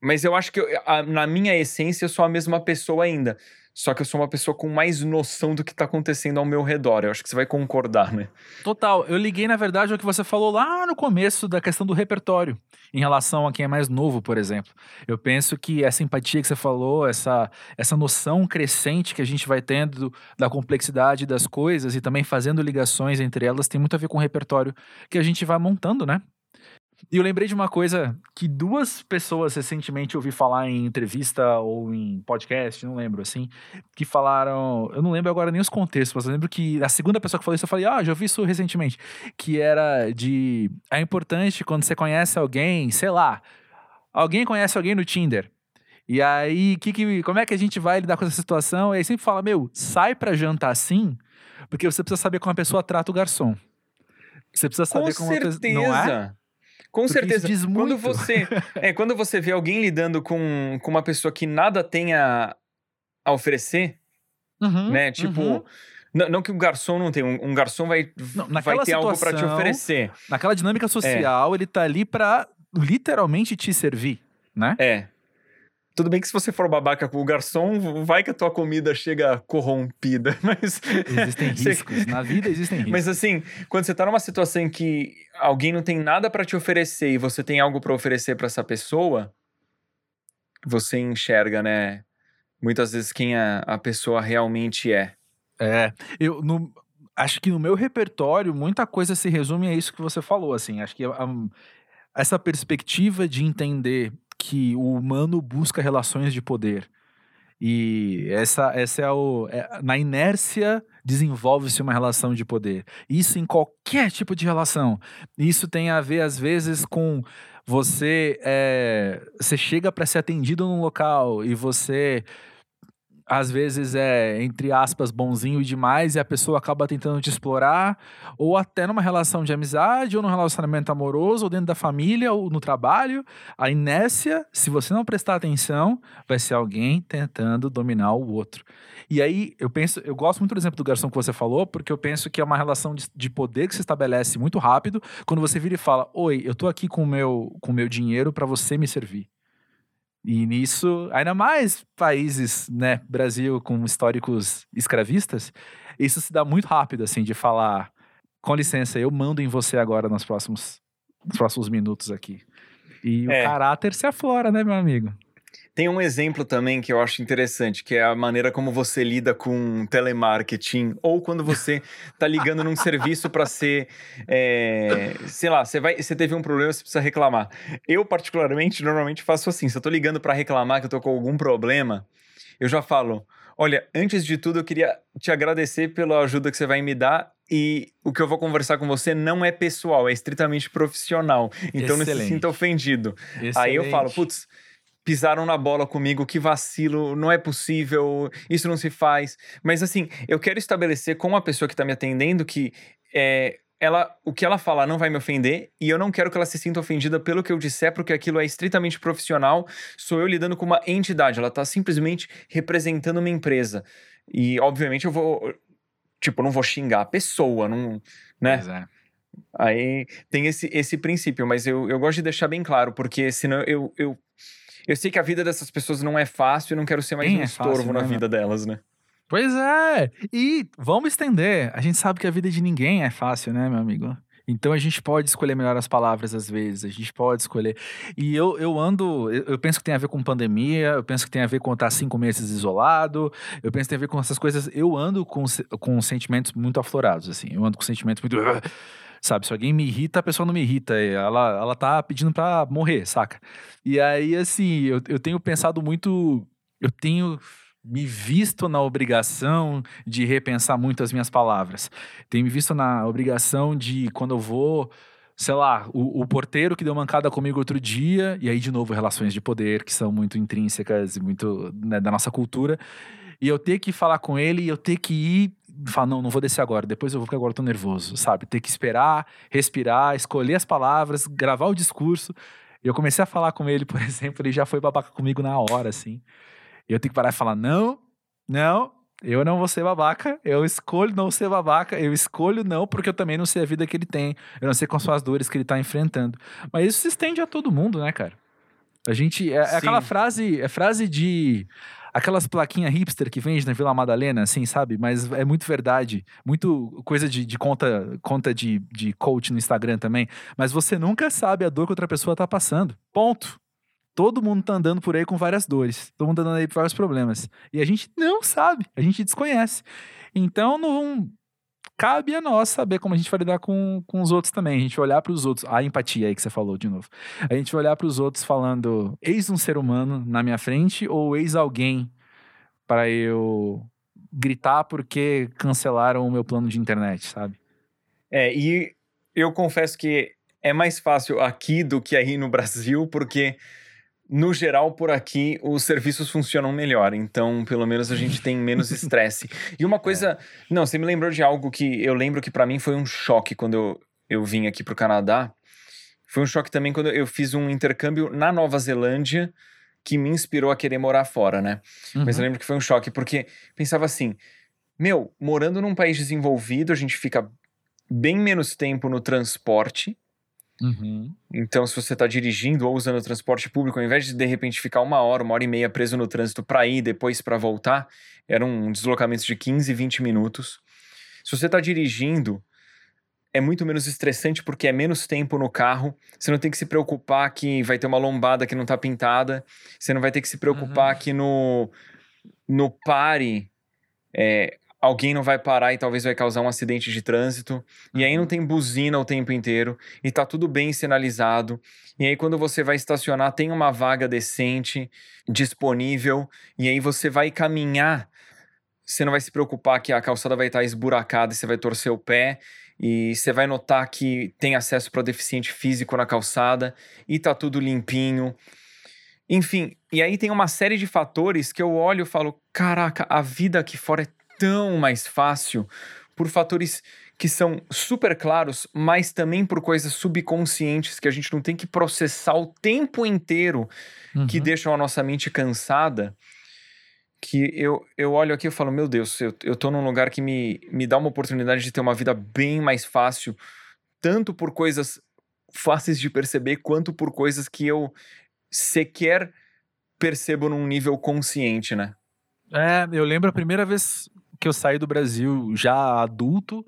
Mas eu acho que eu- a- na minha essência eu sou a mesma pessoa ainda. Só que eu sou uma pessoa com mais noção do que está acontecendo ao meu redor. Eu acho que você vai concordar, né? Total. Eu liguei, na verdade, ao que você falou lá no começo da questão do repertório, em relação a quem é mais novo, por exemplo. Eu penso que essa empatia que você falou, essa, essa noção crescente que a gente vai tendo da complexidade das coisas e também fazendo ligações entre elas, tem muito a ver com o repertório que a gente vai montando, né? E eu lembrei de uma coisa que duas pessoas recentemente ouvi falar em entrevista ou em podcast, não lembro, assim, que falaram. Eu não lembro agora nem os contextos, mas eu lembro que a segunda pessoa que falou isso, eu falei, ah, já ouvi isso recentemente. Que era de. É importante quando você conhece alguém, sei lá, alguém conhece alguém no Tinder. E aí, que, que, como é que a gente vai lidar com essa situação? E aí sempre fala, meu, sai pra jantar assim, porque você precisa saber como a pessoa trata o garçom. Você precisa Com saber como a pessoa. certeza. Não é? Com Porque certeza. diz Quando muito. você, é, quando você vê alguém lidando com, com uma pessoa que nada tem a, a oferecer, Uhum, né? Tipo, uhum. não, não que um garçom não tem, um, um garçom vai, Não, vai ter algo para te situação, oferecer. Naquela dinâmica social, ele tá ali pra literalmente te servir, né? É. Tudo bem que se você for babaca com o garçom, vai que a tua comida chega corrompida, mas... Existem riscos. Na vida existem riscos. Mas assim, quando você tá numa situação em que alguém não tem nada pra te oferecer e você tem algo pra oferecer pra essa pessoa, você enxerga, né? Muitas vezes quem a, a pessoa realmente é. É, eu no- acho que no meu repertório muita coisa se resume a isso que você falou, assim. Acho que hum, essa perspectiva de entender que o humano busca relações de poder e essa, essa é o é- na inércia desenvolve-se uma relação de poder. Isso em qualquer tipo de relação. Isso tem a ver às vezes com você é, você chega para ser atendido num local e você às vezes é, entre aspas, bonzinho demais e a pessoa acaba tentando te explorar, ou até numa relação de amizade, ou num relacionamento amoroso, ou dentro da família, ou no trabalho. A inércia, se você não prestar atenção, vai ser alguém tentando dominar o outro. E aí, eu penso, eu gosto muito do exemplo do garçom que você falou, porque eu penso que é uma relação de, de poder que se estabelece muito rápido quando você vira e fala: Oi, eu tô aqui com o meu, com o meu dinheiro para você me servir. E nisso, ainda mais países, né, Brasil com históricos escravistas, isso se dá muito rápido, assim, de falar, com licença, eu mando em você agora nos próximos, nos próximos minutos aqui. E É. o caráter se aflora, né, meu amigo? Tem um exemplo também que eu acho interessante, que é a maneira como você lida com telemarketing ou quando você tá ligando num serviço para ser, é, sei lá, você vai, você teve um problema, você precisa reclamar. Eu particularmente normalmente faço assim, se eu tô ligando para reclamar que eu tô com algum problema, eu já falo, olha, antes de tudo eu queria te agradecer pela ajuda que você vai me dar e o que eu vou conversar com você não é pessoal, é estritamente profissional. Então Excelente. não se sinta ofendido. Excelente. Aí eu falo, putz, pisaram na bola comigo, que vacilo, não é possível, isso não se faz. Mas assim, eu quero estabelecer com a pessoa que está me atendendo que é, ela, o que ela falar não vai me ofender e eu não quero que ela se sinta ofendida pelo que eu disser, porque aquilo é estritamente profissional. Sou eu lidando com uma entidade, ela está simplesmente representando uma empresa. E obviamente eu vou, tipo, não vou xingar a pessoa, não, né? Pois é. Aí tem esse, esse princípio, mas eu, eu gosto de deixar bem claro, porque senão eu, eu, eu sei que a vida dessas pessoas não é fácil e não quero ser mais um é estorvo fácil, na né, vida delas, né? Pois é. E vamos estender. A gente sabe que a vida de ninguém é fácil, né, meu amigo? Então a gente pode escolher melhor as palavras às vezes, a gente pode escolher. E eu, eu ando, eu, eu penso que tem a ver com pandemia, eu penso que tem a ver com estar cinco meses isolado, eu penso que tem a ver com essas coisas. Eu ando com, com sentimentos muito aflorados, assim. Eu ando com sentimentos muito. Sabe, se alguém me irrita, a pessoa não me irrita. Ela, ela tá pedindo pra morrer, saca? E aí, assim, eu, eu tenho pensado muito. Eu tenho me visto na obrigação de repensar muito as minhas palavras. Tenho me visto na obrigação de, quando eu vou, sei lá, o, o porteiro que deu mancada comigo outro dia, e aí, de novo, relações de poder que são muito intrínsecas e muito né, da nossa cultura, e eu ter que falar com ele e eu ter que ir. Falar, não, não vou descer agora, depois eu vou, porque agora eu tô nervoso, sabe? Ter que esperar, respirar, escolher as palavras, gravar o discurso. E eu comecei a falar com ele, por exemplo, ele já foi babaca comigo na hora, assim. E eu tenho que parar e falar: não, não, eu não vou ser babaca, eu escolho não ser babaca, eu escolho não, porque eu também não sei a vida que ele tem, eu não sei quais são as dores que ele tá enfrentando. Mas isso se estende a todo mundo, né, cara? A gente. É, é aquela frase, é frase de. Aquelas plaquinhas hipster que vende na Vila Madalena, assim, sabe? Mas é muito verdade. Muito coisa de, de conta, conta de, de coach no Instagram também. Mas você nunca sabe a dor que outra pessoa tá passando. Ponto. Todo mundo tá andando por aí com várias dores. Todo mundo tá andando aí por vários problemas. E a gente não sabe, a gente desconhece. Então não cabe a nós saber como a gente vai lidar com, com os outros também. A gente olhar para os outros. A empatia aí que você falou de novo. A gente olhar para os outros falando: eis um ser humano na minha frente ou eis alguém para eu gritar porque cancelaram o meu plano de internet, sabe? É, e eu confesso que é mais fácil aqui do que aí no Brasil, porque no geral por aqui os serviços funcionam melhor, então pelo menos a gente tem menos estresse. E uma coisa, não, você me lembrou de algo que eu lembro que pra mim foi um choque quando eu, eu vim aqui pro Canadá. Foi um choque também quando eu fiz um intercâmbio na Nova Zelândia que me inspirou a querer morar fora, né? Mas eu Uhum. lembro que foi um choque, porque pensava assim: meu, morando num país desenvolvido, a gente fica bem menos tempo no transporte. Uhum. Então, se você está dirigindo ou usando o transporte público, ao invés de de repente ficar uma hora, uma hora e meia preso no trânsito para ir depois para voltar, eram deslocamentos de 15, 20 minutos. Se você está dirigindo, é muito menos estressante porque é menos tempo no carro. Você não tem que se preocupar que vai ter uma lombada que não está pintada. Você não vai ter que se preocupar que no, no pare é, alguém não vai parar e talvez vai causar um acidente de trânsito. E aí não tem buzina o tempo inteiro e tá tudo bem sinalizado. E aí quando você vai estacionar tem uma vaga decente disponível e aí você vai caminhar, você não vai se preocupar que a calçada vai estar esburacada e você vai torcer o pé. E você vai notar que tem acesso para deficiente físico na calçada e tá tudo limpinho. Enfim, e aí tem uma série de fatores que eu olho e falo: caraca, a vida aqui fora é tão mais fácil por fatores que são super claros, mas também por coisas subconscientes que a gente não tem que processar o tempo inteiro que Uhum. deixam a nossa mente cansada. Que eu, eu olho aqui e falo: meu Deus, eu, eu tô num lugar que me, me dá uma oportunidade de ter uma vida bem mais fácil, tanto por coisas fáceis de perceber, quanto por coisas que eu sequer percebo num nível consciente, né? É, eu lembro a primeira vez que eu saí do Brasil já adulto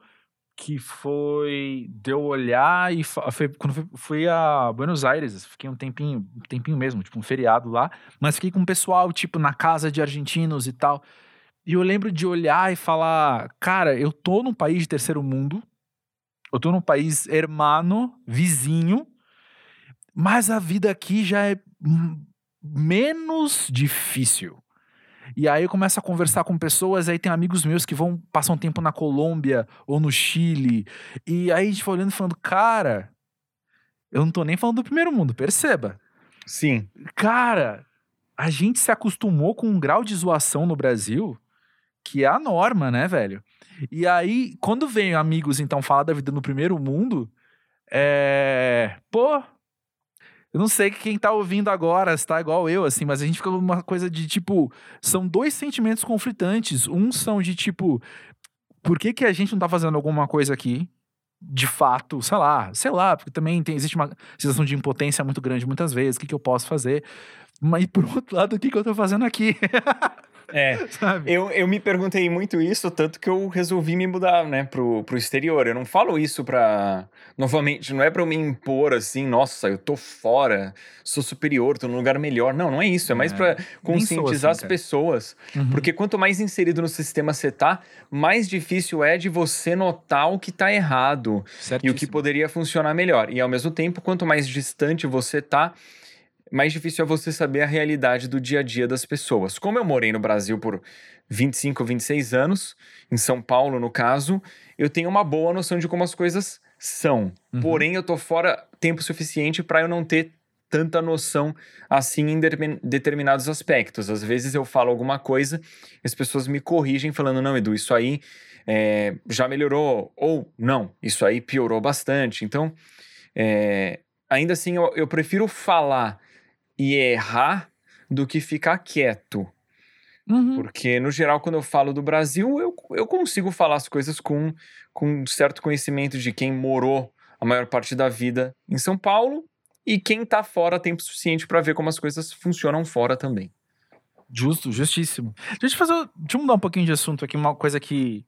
que foi de eu olhar e foi, quando fui, fui a Buenos Aires, fiquei um tempinho, um tempinho mesmo, tipo um feriado lá, mas fiquei com o pessoal, tipo, na casa de argentinos e tal. E eu lembro de olhar e falar, cara, eu tô num país de terceiro mundo, eu tô num país hermano, vizinho, mas a vida aqui já é menos difícil. E aí eu começo a conversar com pessoas, aí tem amigos meus que vão passar um tempo na Colômbia ou no Chile. E aí a gente foi olhando e falando, cara, eu não tô nem falando do primeiro mundo, perceba. Sim. Cara, a gente se acostumou com um grau de zoação no Brasil que é a norma, né, velho? E aí, quando vem amigos, então, falar da vida no primeiro mundo, é. Pô, eu não sei quem tá ouvindo agora está igual eu, assim, mas a gente fica uma coisa de tipo. São dois sentimentos conflitantes. Um são de tipo. Por que, que a gente não tá fazendo alguma coisa aqui? De fato, sei lá, sei lá, porque também tem, existe uma sensação de impotência muito grande muitas vezes. O que, que eu posso fazer? Mas por outro lado, o que, que eu tô fazendo aqui? É, eu, eu me perguntei muito isso, tanto que eu resolvi me mudar, né, pro, pro exterior. Eu não falo isso pra. Novamente, não é pra eu me impor assim, nossa, eu tô fora, sou superior, tô num lugar melhor. Não, não é isso. É mais é. pra conscientizar assim, as pessoas. Uhum. Porque quanto mais inserido no sistema você tá, mais difícil é de você notar o que tá errado Certíssimo. e o que poderia funcionar melhor. E ao mesmo tempo, quanto mais distante você tá mais difícil é você saber a realidade do dia a dia das pessoas. Como eu morei no Brasil por 25, 26 anos, em São Paulo no caso, eu tenho uma boa noção de como as coisas são. Uhum. Porém, eu tô fora tempo suficiente para eu não ter tanta noção assim em determinados aspectos. Às vezes eu falo alguma coisa, as pessoas me corrigem falando: não, Edu, isso aí é, já melhorou, ou não, isso aí piorou bastante. Então, é, ainda assim, eu, eu prefiro falar e errar do que ficar quieto. Uhum. Porque, no geral, quando eu falo do Brasil, eu, eu consigo falar as coisas com, com certo conhecimento de quem morou a maior parte da vida em São Paulo e quem tá fora tempo suficiente para ver como as coisas funcionam fora também. Justo, justíssimo. Deixa eu, fazer, deixa eu mudar um pouquinho de assunto aqui, uma coisa que,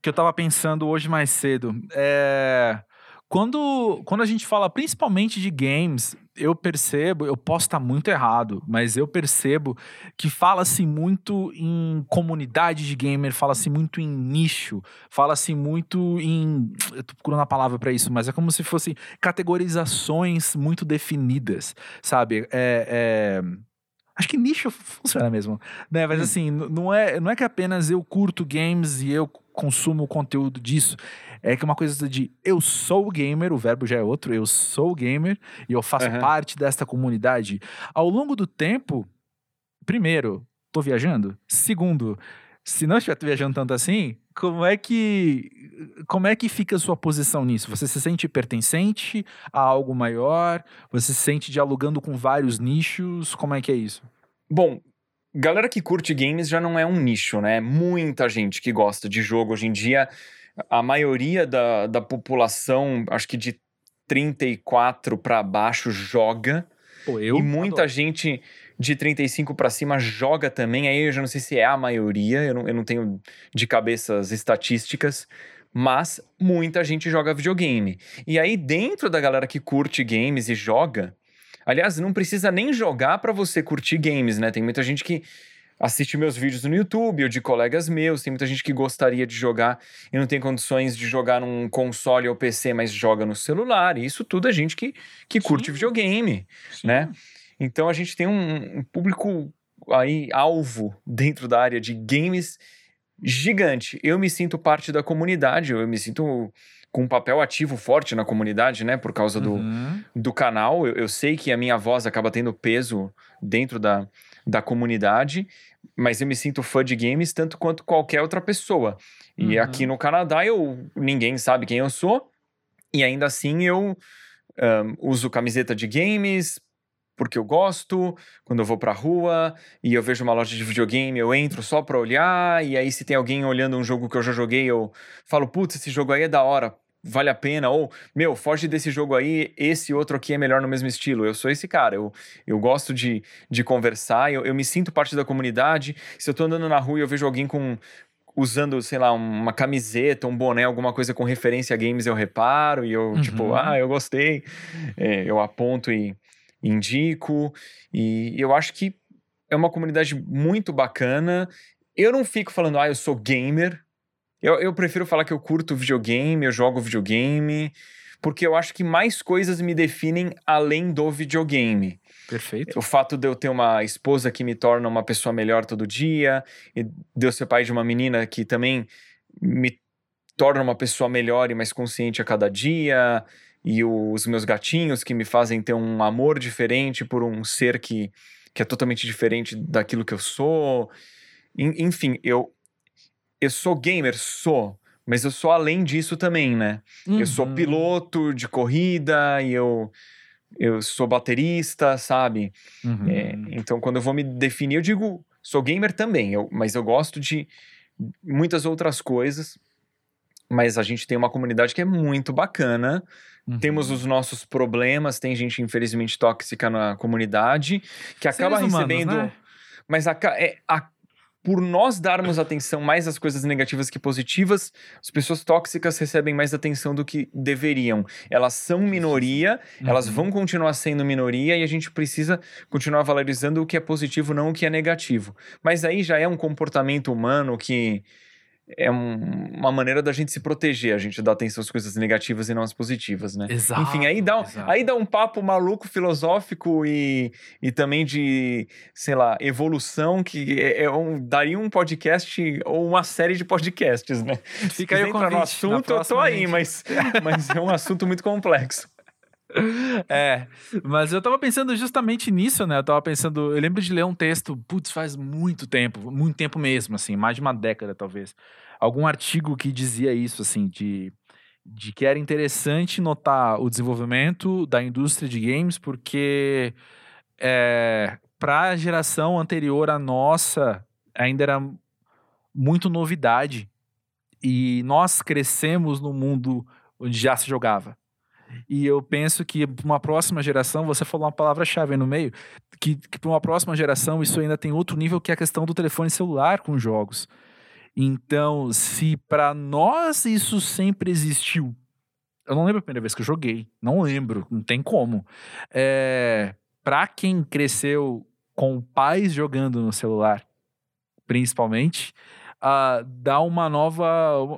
que eu tava pensando hoje mais cedo. É, quando, quando a gente fala principalmente de games, eu percebo, eu posso estar muito errado, mas eu percebo que fala-se muito em comunidade de gamer, fala-se muito em nicho, fala-se muito em. Eu tô procurando a palavra para isso, mas é como se fossem categorizações muito definidas, sabe? É. é... Acho que nicho funciona mesmo, né? Mas hum. assim, não é, não é que apenas eu curto games e eu consumo o conteúdo disso. É que é uma coisa de eu sou gamer, o verbo já é outro, eu sou gamer e eu faço uhum. parte desta comunidade. Ao longo do tempo, primeiro, tô viajando. Segundo, se não estiver viajando tanto assim, como é que como é que fica a sua posição nisso? Você se sente pertencente a algo maior? Você se sente dialogando com vários nichos? Como é que é isso? Bom, galera que curte games já não é um nicho, né? Muita gente que gosta de jogo hoje em dia. A maioria da, da população, acho que de 34 para baixo, joga. Pô, eu e muita adoro. gente de 35 para cima joga também. Aí eu já não sei se é a maioria, eu não, eu não tenho de cabeça as estatísticas. Mas muita gente joga videogame. E aí, dentro da galera que curte games e joga, Aliás, não precisa nem jogar para você curtir games, né? Tem muita gente que assiste meus vídeos no YouTube ou de colegas meus, tem muita gente que gostaria de jogar e não tem condições de jogar num console ou PC, mas joga no celular. E isso tudo é gente que, que curte videogame, Sim. né? Então a gente tem um, um público aí alvo dentro da área de games gigante. Eu me sinto parte da comunidade, eu me sinto com um papel ativo forte na comunidade, né? Por causa do, uhum. do canal. Eu, eu, sei que a minha voz acaba tendo peso dentro da, da comunidade, mas eu me sinto fã de games tanto quanto qualquer outra pessoa. E uhum. aqui no Canadá eu ninguém sabe quem eu sou, e ainda assim eu um, uso camiseta de games, porque eu gosto, quando eu vou pra rua e eu vejo uma loja de videogame, eu entro só pra olhar, e aí se tem alguém olhando um jogo que eu já joguei, eu falo, putz, esse jogo aí é da hora, vale a pena, ou, meu, foge desse jogo aí, esse outro aqui é melhor no mesmo estilo. Eu sou esse cara, eu, eu gosto de, de conversar, eu, eu me sinto parte da comunidade. Se eu tô andando na rua e eu vejo alguém com usando, sei lá, uma camiseta, um boné, alguma coisa com referência a games, eu reparo e eu, tipo, Uhum. ah, eu gostei. É, eu aponto e indico. E eu acho que é uma comunidade muito bacana. Eu não fico falando, ah, eu sou gamer. Eu, eu prefiro falar que eu curto videogame, eu jogo videogame, porque eu acho que mais coisas me definem além do videogame. Perfeito. O fato de eu ter uma esposa que me torna uma pessoa melhor todo dia, e de eu ser pai de uma menina que também me torna uma pessoa melhor e mais consciente a cada dia, e os meus gatinhos que me fazem ter um amor diferente por um ser que, que é totalmente diferente daquilo que eu sou. En- Enfim, eu, eu sou gamer, sou. Mas eu sou além disso também, né? Eu sou Uhum. piloto de corrida e eu, eu sou baterista, sabe? Uhum. É, então, quando eu vou me definir, eu digo, sou gamer também, eu- mas eu gosto de muitas outras coisas. Mas a gente tem uma comunidade que é muito bacana. Uhum. Temos os nossos problemas, tem gente infelizmente tóxica na comunidade que acaba Seres humanos, recebendo. né? Mas a, é, a- por nós darmos atenção mais às coisas negativas que positivas, as pessoas tóxicas recebem mais atenção do que deveriam. Elas são minoria, elas Uhum. vão continuar sendo minoria e a gente precisa continuar valorizando o que é positivo, não o que é negativo. Mas aí já é um comportamento humano que é um- uma maneira da gente se proteger, a gente dá atenção às coisas negativas e não às positivas, né? Exato, Enfim, aí dá, um- exato. aí dá um papo maluco, filosófico e, e também de, sei lá, evolução, que é, é um, daria um podcast ou uma série de podcasts, né? Fica aí o convite. no assunto, eu tô aí, mas, mas é um assunto muito complexo. É, mas eu tava pensando justamente nisso, né? Eu tava pensando, eu lembro de ler um texto, putz, faz muito tempo, muito tempo mesmo, assim, mais de uma década talvez. Algum artigo que dizia isso, assim, de, de que era interessante notar o desenvolvimento da indústria de games, porque é, para a geração anterior à nossa, ainda era muito novidade. E nós crescemos no mundo onde já se jogava. E eu penso que para uma próxima geração, você falou uma palavra-chave aí no meio, que, que para uma próxima geração isso ainda tem outro nível que é a questão do telefone celular com jogos. Então, se para nós isso sempre existiu, eu não lembro a primeira vez que eu joguei, não lembro, não tem como. É, para quem cresceu com pais jogando no celular, principalmente, ah, dá uma nova,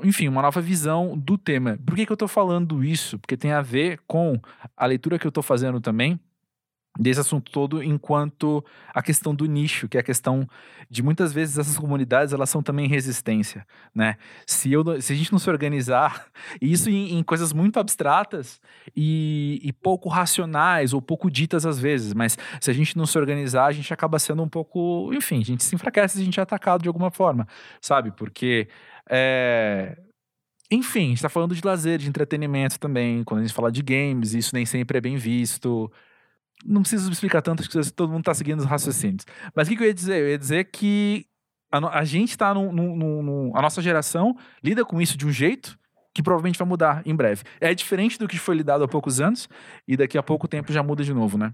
enfim, uma nova visão do tema. Por que, que eu tô falando isso? Porque tem a ver com a leitura que eu tô fazendo também desse assunto todo enquanto a questão do nicho, que é a questão de muitas vezes essas comunidades elas são também resistência, né? Se, eu, se a gente não se organizar, isso em, em coisas muito abstratas e, e pouco racionais ou pouco ditas às vezes, mas se a gente não se organizar, a gente acaba sendo um pouco, enfim, a gente se enfraquece, a gente é atacado de alguma forma, sabe? Porque é, enfim, a gente tá falando de lazer, de entretenimento também. Quando a gente fala de games, isso nem sempre é bem visto. Não preciso explicar tanto, acho que todo mundo tá seguindo os raciocínios. Mas o que, que eu ia dizer? Eu ia dizer que a, no- a gente tá num- num- A nossa geração lida com isso de um jeito que provavelmente vai mudar em breve. É diferente do que foi lidado há poucos anos, e daqui a pouco tempo já muda de novo, né?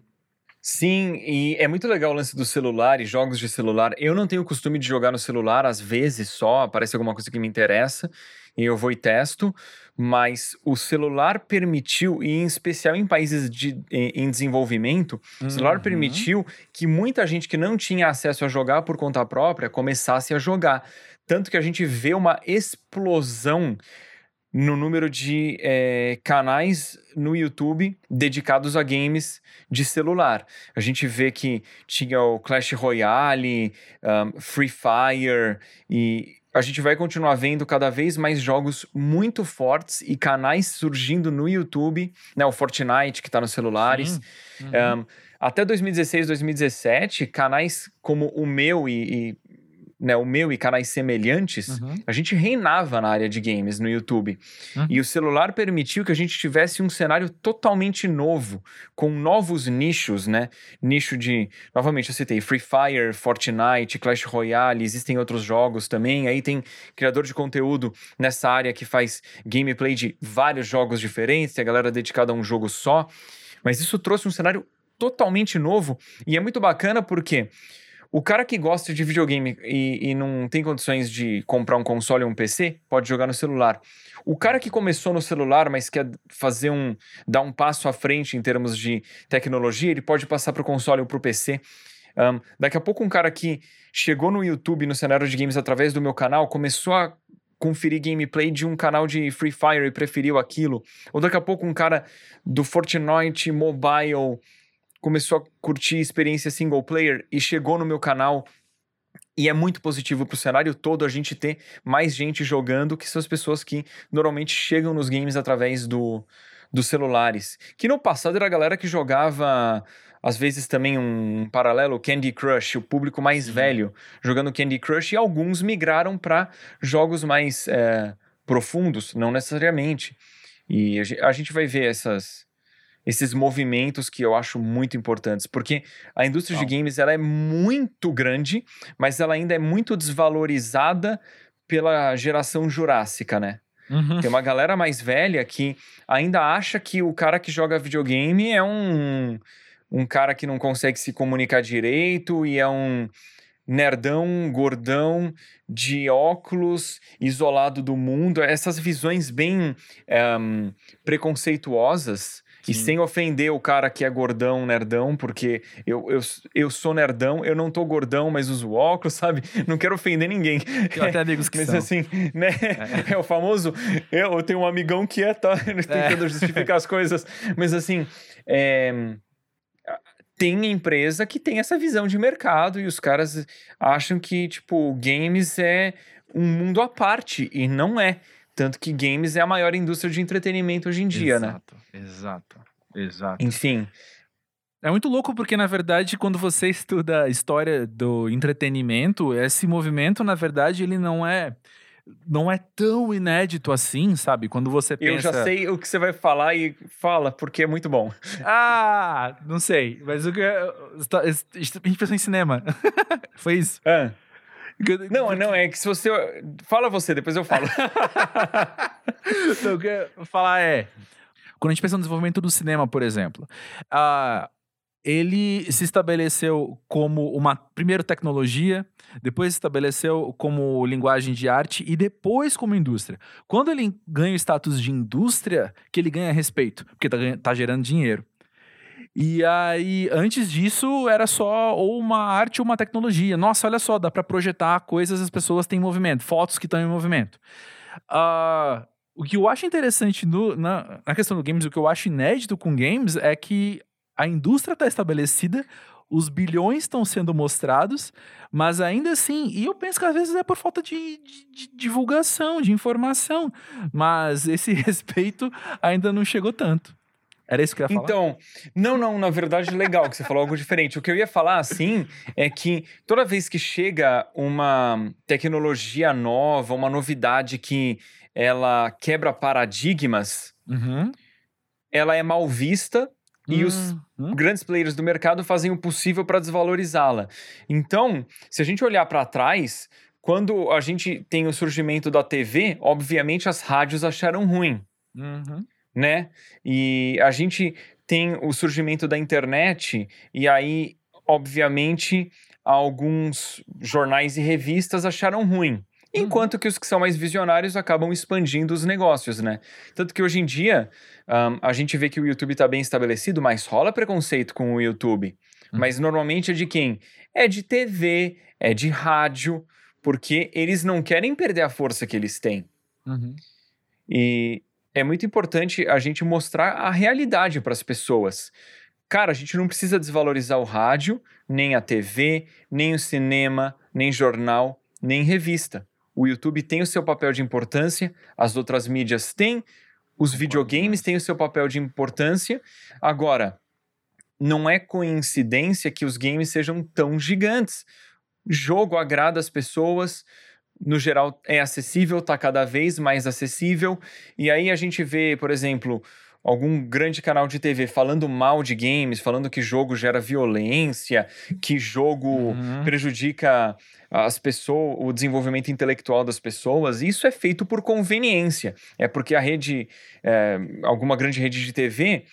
Sim, e é muito legal o lance do celular e jogos de celular. Eu não tenho o costume de jogar no celular, às vezes só, aparece alguma coisa que me interessa e eu vou e testo, mas o celular permitiu, e em especial em países de, em, desenvolvimento, o celular Uhum. permitiu que muita gente que não tinha acesso a jogar por conta própria começasse a jogar. Tanto que a gente vê uma explosão no número de eh, canais no YouTube dedicados a games de celular. A gente vê que tinha o Clash Royale, um, Free Fire e a gente vai continuar vendo cada vez mais jogos muito fortes e canais surgindo no YouTube, né? O Fortnite que está nos celulares. Uhum. Um, até 2016, 2017, canais como o meu e, e, né, o meu e canais semelhantes, Uhum. a gente reinava na área de games no YouTube. Uhum. E o celular permitiu que a gente tivesse um cenário totalmente novo, com novos nichos, né? Nicho de, novamente eu citei, Free Fire, Fortnite, Clash Royale, existem outros jogos também. Aí tem criador de conteúdo nessa área que faz gameplay de vários jogos diferentes, tem a galera dedicada a um jogo só. Mas isso trouxe um cenário totalmente novo e é muito bacana porque o cara que gosta de videogame e, e, não tem condições de comprar um console ou um PC, pode jogar no celular. O cara que começou no celular, mas quer fazer um. dar um passo à frente em termos de tecnologia, ele pode passar para o console ou para o PC. Um, daqui a pouco, um cara que chegou no YouTube, no cenário de games, através do meu canal, começou a conferir gameplay de um canal de Free Fire e preferiu aquilo. Ou daqui a pouco, um cara do Fortnite Mobile começou a curtir experiência single player e chegou no meu canal. E é muito positivo para o cenário todo a gente ter mais gente jogando, que são as pessoas que normalmente chegam nos games através do, dos celulares. Que no passado era a galera que jogava às vezes também um paralelo, Candy Crush, o público mais Sim. velho jogando Candy Crush, e alguns migraram para jogos mais é, profundos, não necessariamente. E a gente vai ver essas, esses movimentos que eu acho muito importantes, porque a indústria de games ela é muito grande, mas ela ainda é muito desvalorizada pela geração jurássica, né? Uhum. Tem uma galera mais velha que ainda acha que o cara que joga videogame é um, um cara que não consegue se comunicar direito e é um nerdão, gordão, de óculos, isolado do mundo. Essas visões bem um, eh, preconceituosas Sim. E sem ofender o cara que é gordão, nerdão, porque eu, eu, eu sou nerdão, eu não tô gordão, mas uso óculos, sabe? Não quero ofender ninguém. Tenho até amigos que mas, são. assim, né? É. é, o famoso, eu, eu tenho um amigão que é, tá? Tentando é. justificar as coisas. Mas assim, é tem empresa que tem essa visão de mercado e os caras acham que, tipo, games é um mundo à parte e não é. Tanto que games é a maior indústria de entretenimento hoje em dia, exato, né? Exato, exato. Enfim. É muito louco porque, na verdade, quando você estuda a história do entretenimento, esse movimento, na verdade, ele não é não é tão inédito assim, sabe? Quando você pensa... Eu já sei o que você vai falar e fala, porque é muito bom. Ah, não sei. Mas o que... A gente pensou em cinema. Foi isso. Ah. Não, não, é que se você. Fala você, depois eu falo. não, o que eu ia falar é. Quando a gente pensa no desenvolvimento do cinema, por exemplo, uh, ele se estabeleceu como uma primeiro tecnologia, depois se estabeleceu como linguagem de arte e depois como indústria. Quando ele ganha o status de indústria, que ele ganha respeito, porque está tá gerando dinheiro. E aí, antes disso, era só ou uma arte ou uma tecnologia. Nossa, olha só, dá para projetar coisas, as pessoas têm movimento, fotos que estão em movimento. Uh, o que eu acho interessante no, na, na questão do games, o que eu acho inédito com games é que a indústria está estabelecida, os bilhões estão sendo mostrados, mas ainda assim, e eu penso que às vezes é por falta de, de, de, divulgação, de informação, mas esse respeito ainda não chegou tanto. Era isso que eu ia falar? Então, não, não, na verdade, legal que você falou algo diferente. O que eu ia falar, assim, é que toda vez que chega uma tecnologia nova, uma novidade que ela quebra paradigmas, uhum. ela é mal vista e os uhum. grandes players do mercado fazem o possível para desvalorizá-la. Então, se a gente olhar para trás, quando a gente tem o surgimento da TV, obviamente as rádios acharam ruim. Uhum né? E a gente tem o surgimento da internet, e aí, obviamente, alguns jornais e revistas acharam ruim. Uhum. Enquanto que os que são mais visionários acabam expandindo os negócios, né? Tanto que hoje em dia um, a gente vê que o YouTube está bem estabelecido, mas rola preconceito com o YouTube. Uhum. Mas normalmente é de quem? É de TV, é de rádio, porque eles não querem perder a força que eles têm. Uhum. E é muito importante a gente mostrar a realidade para as pessoas. Cara, a gente não precisa desvalorizar o rádio, nem a TV, nem o cinema, nem jornal, nem revista. O YouTube tem o seu papel de importância, as outras mídias têm, os videogames têm o seu papel de importância. Agora, não é coincidência que os games sejam tão gigantes. Jogo agrada as pessoas, no geral, é acessível, está cada vez mais acessível. E aí a gente vê, por exemplo, algum grande canal de TV falando mal de games, falando que jogo gera violência, que jogo uhum. prejudica as pessoas, o desenvolvimento intelectual das pessoas. Isso é feito por conveniência. É porque a rede, é, alguma grande rede de TV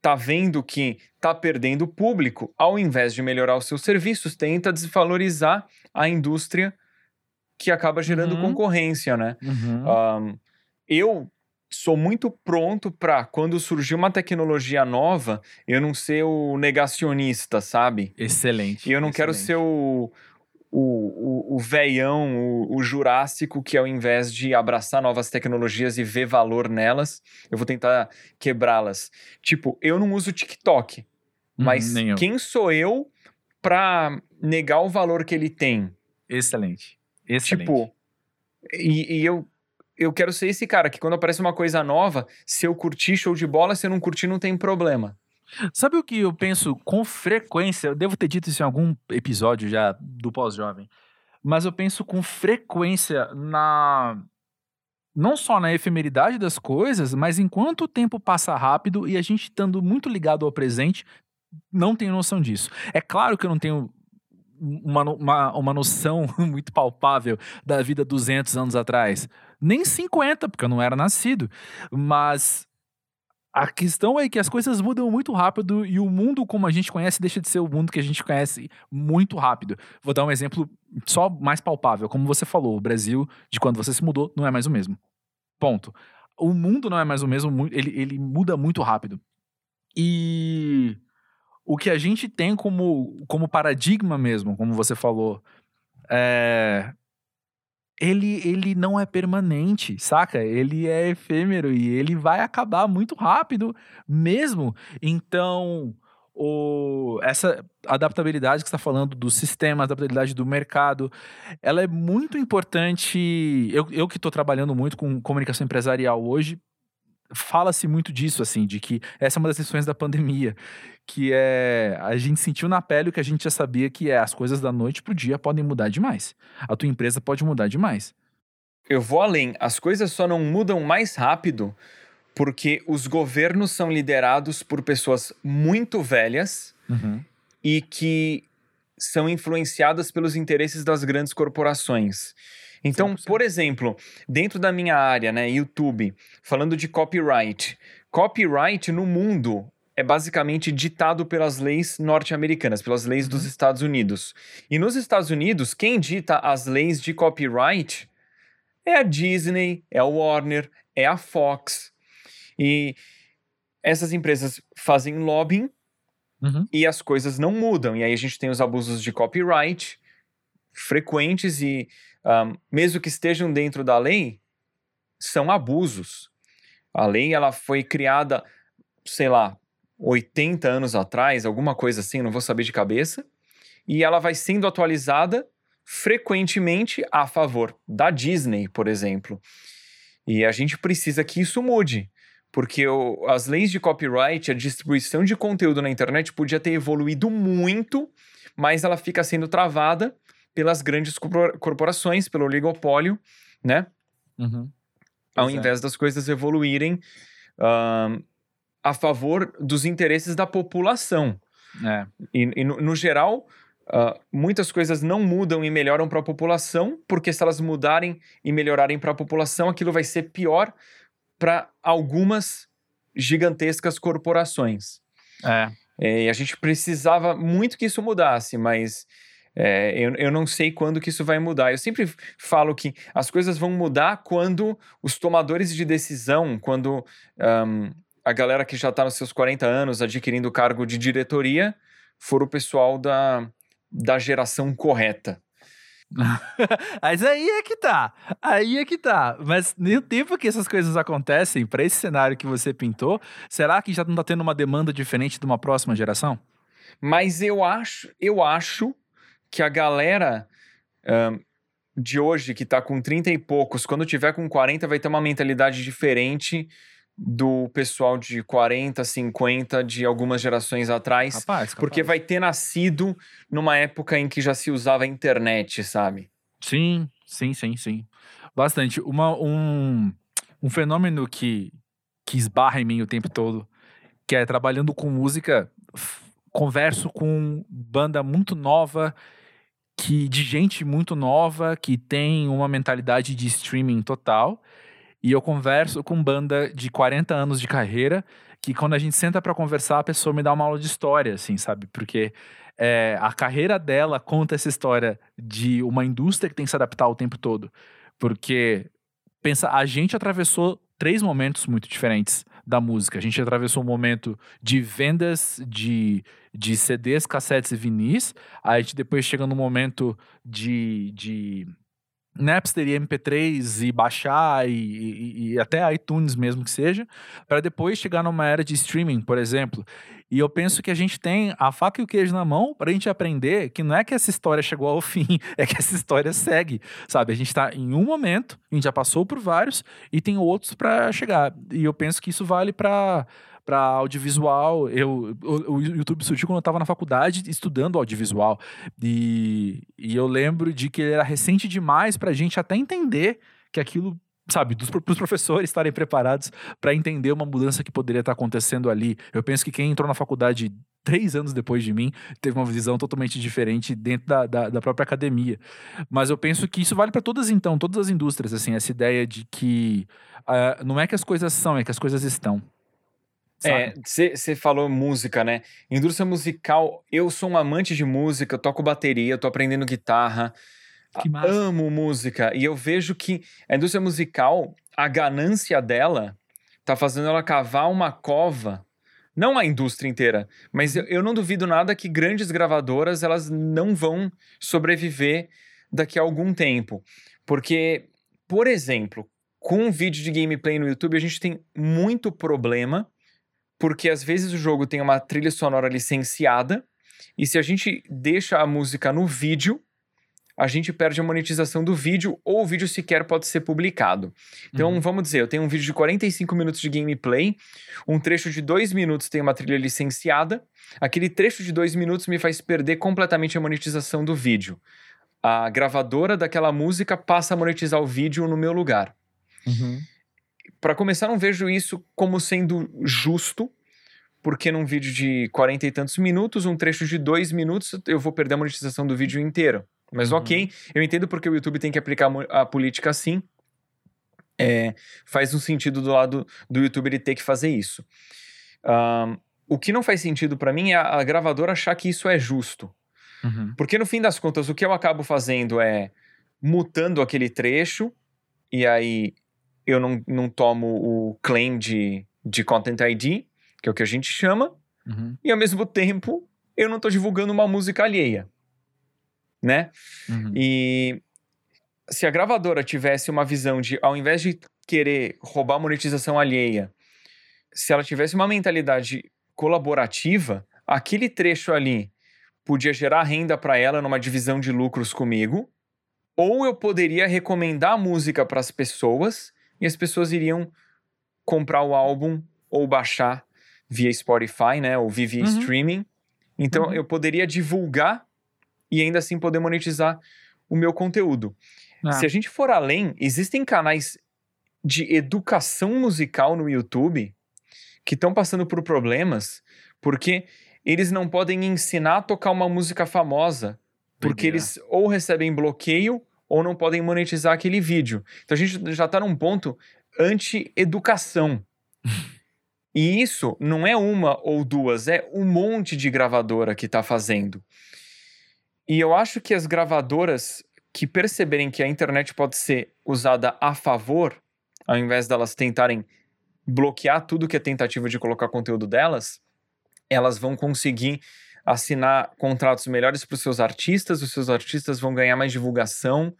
tá vendo que tá perdendo público, ao invés de melhorar os seus serviços, tenta desvalorizar a indústria que acaba gerando Uhum. concorrência, né? Uhum. Ahn, eu sou muito pronto para quando surgir uma tecnologia nova, eu não ser o negacionista, sabe? Excelente. E eu não quero excelente. ser o o, o, o veião, o, o jurássico, que ao invés de abraçar novas tecnologias e ver valor nelas, eu vou tentar quebrá-las. Tipo, eu não uso TikTok, Uhum, mas eu. quem sou eu pra negar o valor que ele tem? Excelente. Excelente. Tipo, e, e eu, eu quero ser esse cara que quando aparece uma coisa nova, se eu curtir, show de bola, se eu não curtir, não tem problema. Sabe o que eu penso com frequência? Eu devo ter dito isso em algum episódio já do pós-jovem. Mas eu penso com frequência na. Não só na efemeridade das coisas, mas enquanto o tempo passa rápido e a gente estando muito ligado ao presente, não tenho noção disso. É claro que eu não tenho uma, uma, uma noção muito palpável da vida 200 anos atrás. Nem 50, porque eu não era nascido. Mas a questão é que as coisas mudam muito rápido e o mundo como a gente conhece deixa de ser o mundo que a gente conhece muito rápido. Vou dar um exemplo só mais palpável. Como você falou, o Brasil, de quando você se mudou, não é mais o mesmo. Ponto. O mundo não é mais o mesmo, ele, ele muda muito rápido. E o que a gente tem como, como paradigma mesmo, como você falou, é, ele, ele não é permanente, saca? Ele é efêmero e ele vai acabar muito rápido mesmo. Então, o, essa adaptabilidade que está falando do sistema, adaptabilidade do mercado, ela é muito importante. Eu, eu que estou trabalhando muito com comunicação empresarial hoje, fala-se muito disso, assim, de que essa é uma das lições da pandemia, que é a gente sentiu na pele o que a gente já sabia que é as coisas da noite pro dia podem mudar demais. A tua empresa pode mudar demais. Eu vou além, as coisas só não mudam mais rápido porque os governos são liderados por pessoas muito velhas e que são influenciadas pelos interesses das grandes corporações. Então, 100%. por exemplo, dentro da minha área, né, YouTube, falando de copyright, copyright no mundo é basicamente ditado pelas leis norte-americanas, pelas leis dos Estados Unidos. E nos Estados Unidos, quem dita as leis de copyright é a Disney, é a Warner, é a Fox. E essas empresas fazem lobbying Uhum. e as coisas não mudam. E aí a gente tem os abusos de copyright frequentes e, ahm, mesmo que estejam dentro da lei, são abusos. A lei ela foi criada, sei lá, 80 anos atrás, alguma coisa assim, não vou saber de cabeça, e ela vai sendo atualizada frequentemente a favor da Disney, por exemplo. E a gente precisa que isso mude. Porque o- as leis de copyright, a distribuição de conteúdo na internet podia ter evoluído muito, mas ela fica sendo travada pelas grandes corpora- corporações, pelo oligopólio, né? Uhum. Ao é. invés das coisas evoluírem ahn, a favor dos interesses da população. É. E, e no, no geral, ah, muitas coisas não mudam e melhoram para a população, porque se elas mudarem e melhorarem para a população, aquilo vai ser pior para algumas gigantescas corporações. É. É, e a gente precisava muito que isso mudasse, mas é, eu, eu não sei quando que isso vai mudar. Eu sempre falo que as coisas vão mudar quando os tomadores de decisão, quando ahm, a galera que já está nos seus 40 anos adquirindo o cargo de diretoria, for o pessoal da, da geração correta. Mas aí é que tá. Aí é que tá. Mas no tempo que essas coisas acontecem, pra esse cenário que você pintou, será que já não tá tendo uma demanda diferente de uma próxima geração? Mas eu acho, eu acho que a galera ahn, de hoje, que tá com 30 e poucos, quando tiver com 40, vai ter uma mentalidade diferente do pessoal de 40, 50, de algumas gerações atrás. Rapaz, Porque vai ter nascido numa época em que já se usava a internet, sabe? Sim, sim, sim, sim. Bastante. Uma, um, um fenômeno que, que esbarra em mim o tempo todo, que é trabalhando com música, converso com banda muito nova, que de gente muito nova, que tem uma mentalidade de streaming total, e eu converso com banda de 40 anos de carreira, que quando a gente senta para conversar, a pessoa me dá uma aula de história, assim, sabe? Porque é, a carreira dela conta essa história de uma indústria que tem que se adaptar o tempo todo. Porque, pensa, a gente atravessou três momentos muito diferentes da música. A gente atravessou um momento de vendas de, de CDs, cassetes e vinis. Aí a gente depois chega no momento de, de Napster e MP3 e baixar e, e, e, até iTunes mesmo que seja, para depois chegar numa era de streaming, por exemplo. E eu penso que a gente tem a faca e o queijo na mão para a gente aprender que não é que essa história chegou ao fim, é que essa história segue, sabe? A gente está em um momento, a gente já passou por vários e tem outros para chegar. E eu penso que isso vale para para audiovisual. Eu, o, o, YouTube surgiu quando eu estava na faculdade estudando audiovisual. E, e eu lembro de que ele era recente demais para a gente até entender que aquilo sabe, para os professores estarem preparados para entender uma mudança que poderia estar acontecendo ali. Eu penso que quem entrou na faculdade três anos depois de mim teve uma visão totalmente diferente dentro da, da, da própria academia. Mas eu penso que isso vale para todas, então, todas as indústrias, assim, essa ideia de que uh, não é que as coisas são, é que as coisas estão. É, você falou música, né? Indústria musical, eu sou um amante de música, toco bateria, tô aprendendo guitarra, amo música. E eu vejo que a indústria musical, a ganância dela tá fazendo ela cavar uma cova. Não a indústria inteira, mas eu, eu não duvido nada que grandes gravadoras elas não vão sobreviver daqui a algum tempo. Porque, por exemplo, com um vídeo de gameplay no YouTube, a gente tem muito problema porque às vezes o jogo tem uma trilha sonora licenciada, e se a gente deixa a música no vídeo, a gente perde a monetização do vídeo, ou o vídeo sequer pode ser publicado. Então, uhum. vamos dizer, eu tenho um vídeo de 45 minutos de gameplay, um trecho de 2 minutos tem uma trilha licenciada, aquele trecho de 2 minutos me faz perder completamente a monetização do vídeo. A gravadora daquela música passa a monetizar o vídeo no meu lugar. Uhum para começar, não vejo isso como sendo justo, porque num vídeo de 40 e tantos minutos, um trecho de dois minutos, eu vou perder a monetização do vídeo inteiro. Mas uhum. ok, eu entendo porque o YouTube tem que aplicar a política assim. É, faz um sentido do lado do YouTube ele ter que fazer isso. Um, o que não faz sentido para mim é a, a, gravadora achar que isso é justo. Uhum. Porque no fim das contas, o que eu acabo fazendo é mutando aquele trecho, e aí eu não, não tomo o claim de, de Content ID, que é o que a gente chama, uhum. e ao mesmo tempo eu não estou divulgando uma música alheia, né? Uhum. E se a gravadora tivesse uma visão de, ao invés de querer roubar monetização alheia, se ela tivesse uma mentalidade colaborativa, aquele trecho ali podia gerar renda para ela numa divisão de lucros comigo, ou eu poderia recomendar a música para as pessoas e as pessoas iriam comprar o álbum ou baixar via Spotify, né, ou via uhum. streaming. Então uhum. eu poderia divulgar e ainda assim poder monetizar o meu conteúdo. Ah. Se a gente for além, existem canais de educação musical no YouTube que estão passando por problemas porque eles não podem ensinar a tocar uma música famosa porque eles ou recebem bloqueio ou não podem monetizar aquele vídeo. Então a gente já está num ponto anti-educação. e isso não é uma ou duas, é um monte de gravadora que está fazendo. E eu acho que as gravadoras que perceberem que a internet pode ser usada a favor, ao invés delas tentarem bloquear tudo que é tentativa de colocar conteúdo delas, elas vão conseguir assinar contratos melhores para os seus artistas, os seus artistas vão ganhar mais divulgação.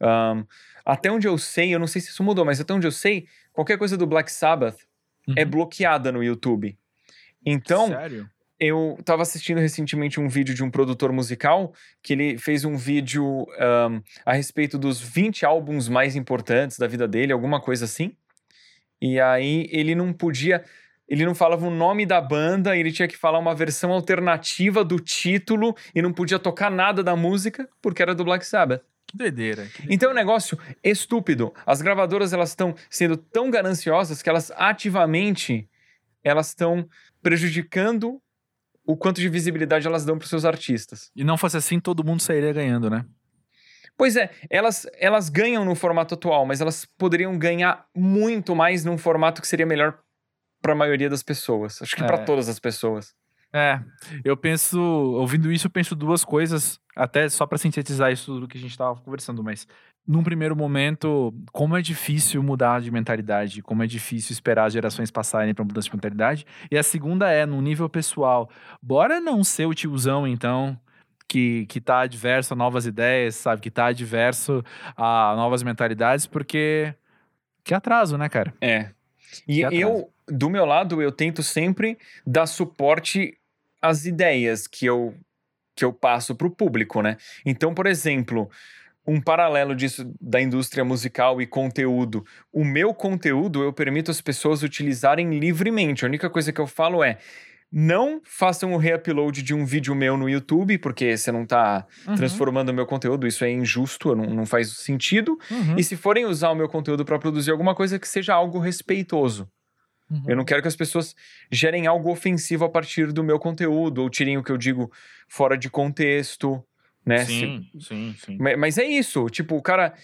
Um, até onde eu sei, eu não sei se isso mudou, mas até onde eu sei, qualquer coisa do Black Sabbath uhum. é bloqueada no YouTube. Então, Sério? eu estava assistindo recentemente um vídeo de um produtor musical que ele fez um vídeo um, a respeito dos 20 álbuns mais importantes da vida dele, alguma coisa assim. E aí ele não podia ele não falava o nome da banda, ele tinha que falar uma versão alternativa do título e não podia tocar nada da música porque era do Black Sabbath. Que doideira, que doideira. Então é um negócio estúpido. As gravadoras elas estão sendo tão gananciosas que elas ativamente elas estão prejudicando o quanto de visibilidade elas dão para os seus artistas. E não fosse assim, todo mundo sairia ganhando, né? Pois é, elas, elas ganham no formato atual, mas elas poderiam ganhar muito mais num formato que seria melhor para a maioria das pessoas. Acho que É. para todas as pessoas. É, eu penso, ouvindo isso, eu penso duas coisas, até só pra sintetizar isso tudo que a gente tava conversando, mas num primeiro momento, como é difícil mudar de mentalidade, como é difícil esperar as gerações passarem pra mudança de mentalidade. E a segunda é, no nível pessoal, bora não ser o tiozão, então, que, que tá adverso a novas ideias, sabe? Que tá adverso a novas mentalidades, porque. Que atraso, né, cara? É. E eu, do meu lado, eu tento sempre dar suporte às ideias que eu, que eu passo para o público, né? Então, por exemplo, um paralelo disso da indústria musical e conteúdo. O meu conteúdo eu permito as pessoas utilizarem livremente. A única coisa que eu falo é. Não façam o reupload de um vídeo meu no YouTube, porque você não tá Uhum, transformando o meu conteúdo, isso é injusto, não, não faz sentido. uhum, E se forem usar o meu conteúdo para produzir alguma coisa que seja algo respeitoso. uhum. Eu não quero que as pessoas gerem algo ofensivo a partir do meu conteúdo ou tirem o que eu digo fora de contexto, né? Se- Sim, sim, sim. Ma- Mas é isso, tipo, o cara,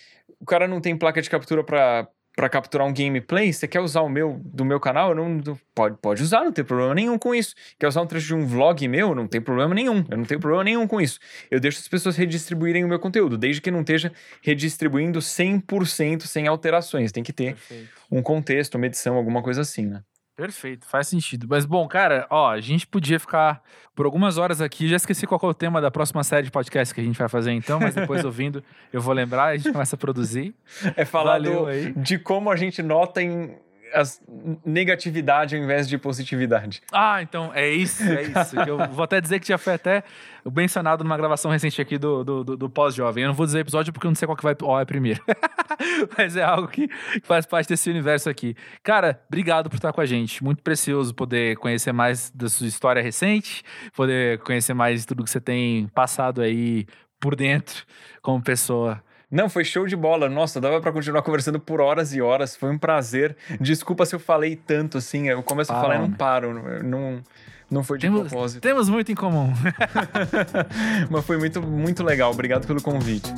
o cara não tem placa de captura pra para capturar um gameplay, você quer usar o meu do meu canal, eu não não- pode pode usar, não tem problema nenhum com isso. Quer usar um trecho de um vlog meu, não tem problema nenhum. Eu não tenho problema nenhum com isso. Eu deixo as pessoas redistribuírem o meu conteúdo, desde que não esteja redistribuindo 100% sem alterações. Tem que ter Perfeito. um contexto, uma edição, alguma coisa assim, né? Perfeito, faz sentido. Mas, bom, cara, ó, a gente podia ficar por algumas horas aqui. Já esqueci qual é o tema da próxima série de podcast que a gente vai fazer então, mas depois ouvindo eu vou lembrar e a gente começa a produzir. É falar do- aí. de como a gente nota em as negatividade ao invés de positividade. Ah, então é isso, é isso. eu vou até dizer que já foi até mencionado numa gravação recente aqui do, do, do- do pós-jovem. Eu não vou dizer episódio porque eu não sei qual que vai ó, é primeiro. Mas é algo que faz parte desse universo aqui. Cara, obrigado por estar com a gente. Muito precioso poder conhecer mais da sua história recente, poder conhecer mais tudo que você tem passado aí por dentro como pessoa. Não, foi show de bola. Nossa, dava pra continuar conversando por horas e horas. Foi um prazer. Desculpa se eu falei tanto assim. Eu começo a Para, falar e não paro. Não, não foi de Temos, propósito. temos muito em comum. Mas foi muito, muito legal. Obrigado pelo convite.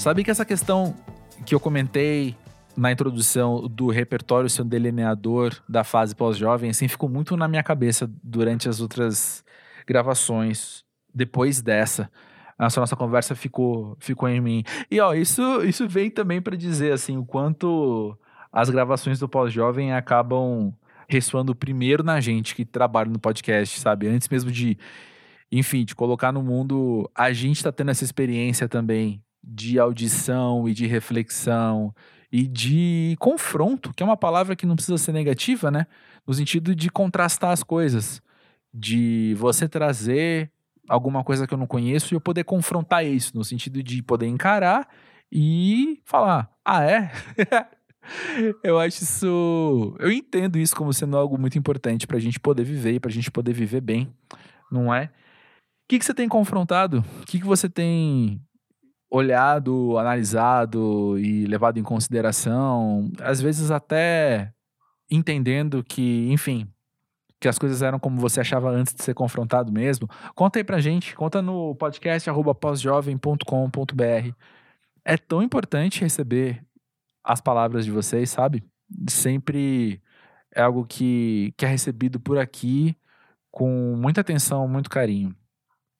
Sabe que essa questão que eu comentei na introdução do repertório ser um delineador da fase pós-jovem, assim, ficou muito na minha cabeça durante as outras gravações. Depois dessa, essa nossa conversa ficou, ficou em mim. E ó, isso, isso vem também para dizer assim o quanto as gravações do pós-jovem acabam ressoando primeiro na gente que trabalha no podcast, sabe? Antes mesmo de, enfim, de colocar no mundo, a gente tá tendo essa experiência também de audição e de reflexão e de confronto, que é uma palavra que não precisa ser negativa, né? No sentido de contrastar as coisas, de você trazer alguma coisa que eu não conheço e eu poder confrontar isso, no sentido de poder encarar e falar: "Ah, é?" eu acho isso, eu entendo isso como sendo algo muito importante pra gente poder viver e pra gente poder viver bem, não é? O que, que você tem confrontado? O que, que você tem olhado, analisado e levado em consideração, às vezes até entendendo que, enfim, que as coisas eram como você achava antes de ser confrontado mesmo. Conta aí pra gente, conta no podcast pós-jovem.com.br. É tão importante receber as palavras de vocês, sabe? Sempre é algo que, que é recebido por aqui com muita atenção, muito carinho.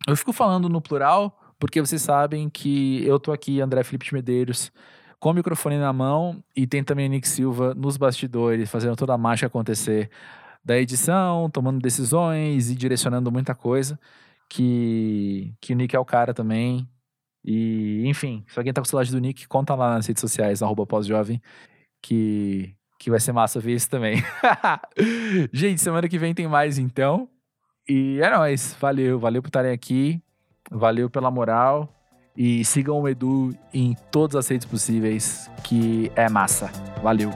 Eu fico falando no plural porque vocês sabem que eu tô aqui, André Felipe de Medeiros, com o microfone na mão e tem também Nick Silva nos bastidores, fazendo toda a mágica acontecer da edição, tomando decisões e direcionando muita coisa, que, que o Nick é o cara também. E, enfim, se alguém tá com o do Nick, conta lá nas redes sociais, arroba pós-jovem, que, que vai ser massa ver isso também. Gente, semana que vem tem mais então. E é nóis. Valeu, valeu por estarem aqui. Valeu pela moral. E sigam o Edu em todas as redes possíveis, que é massa. Valeu.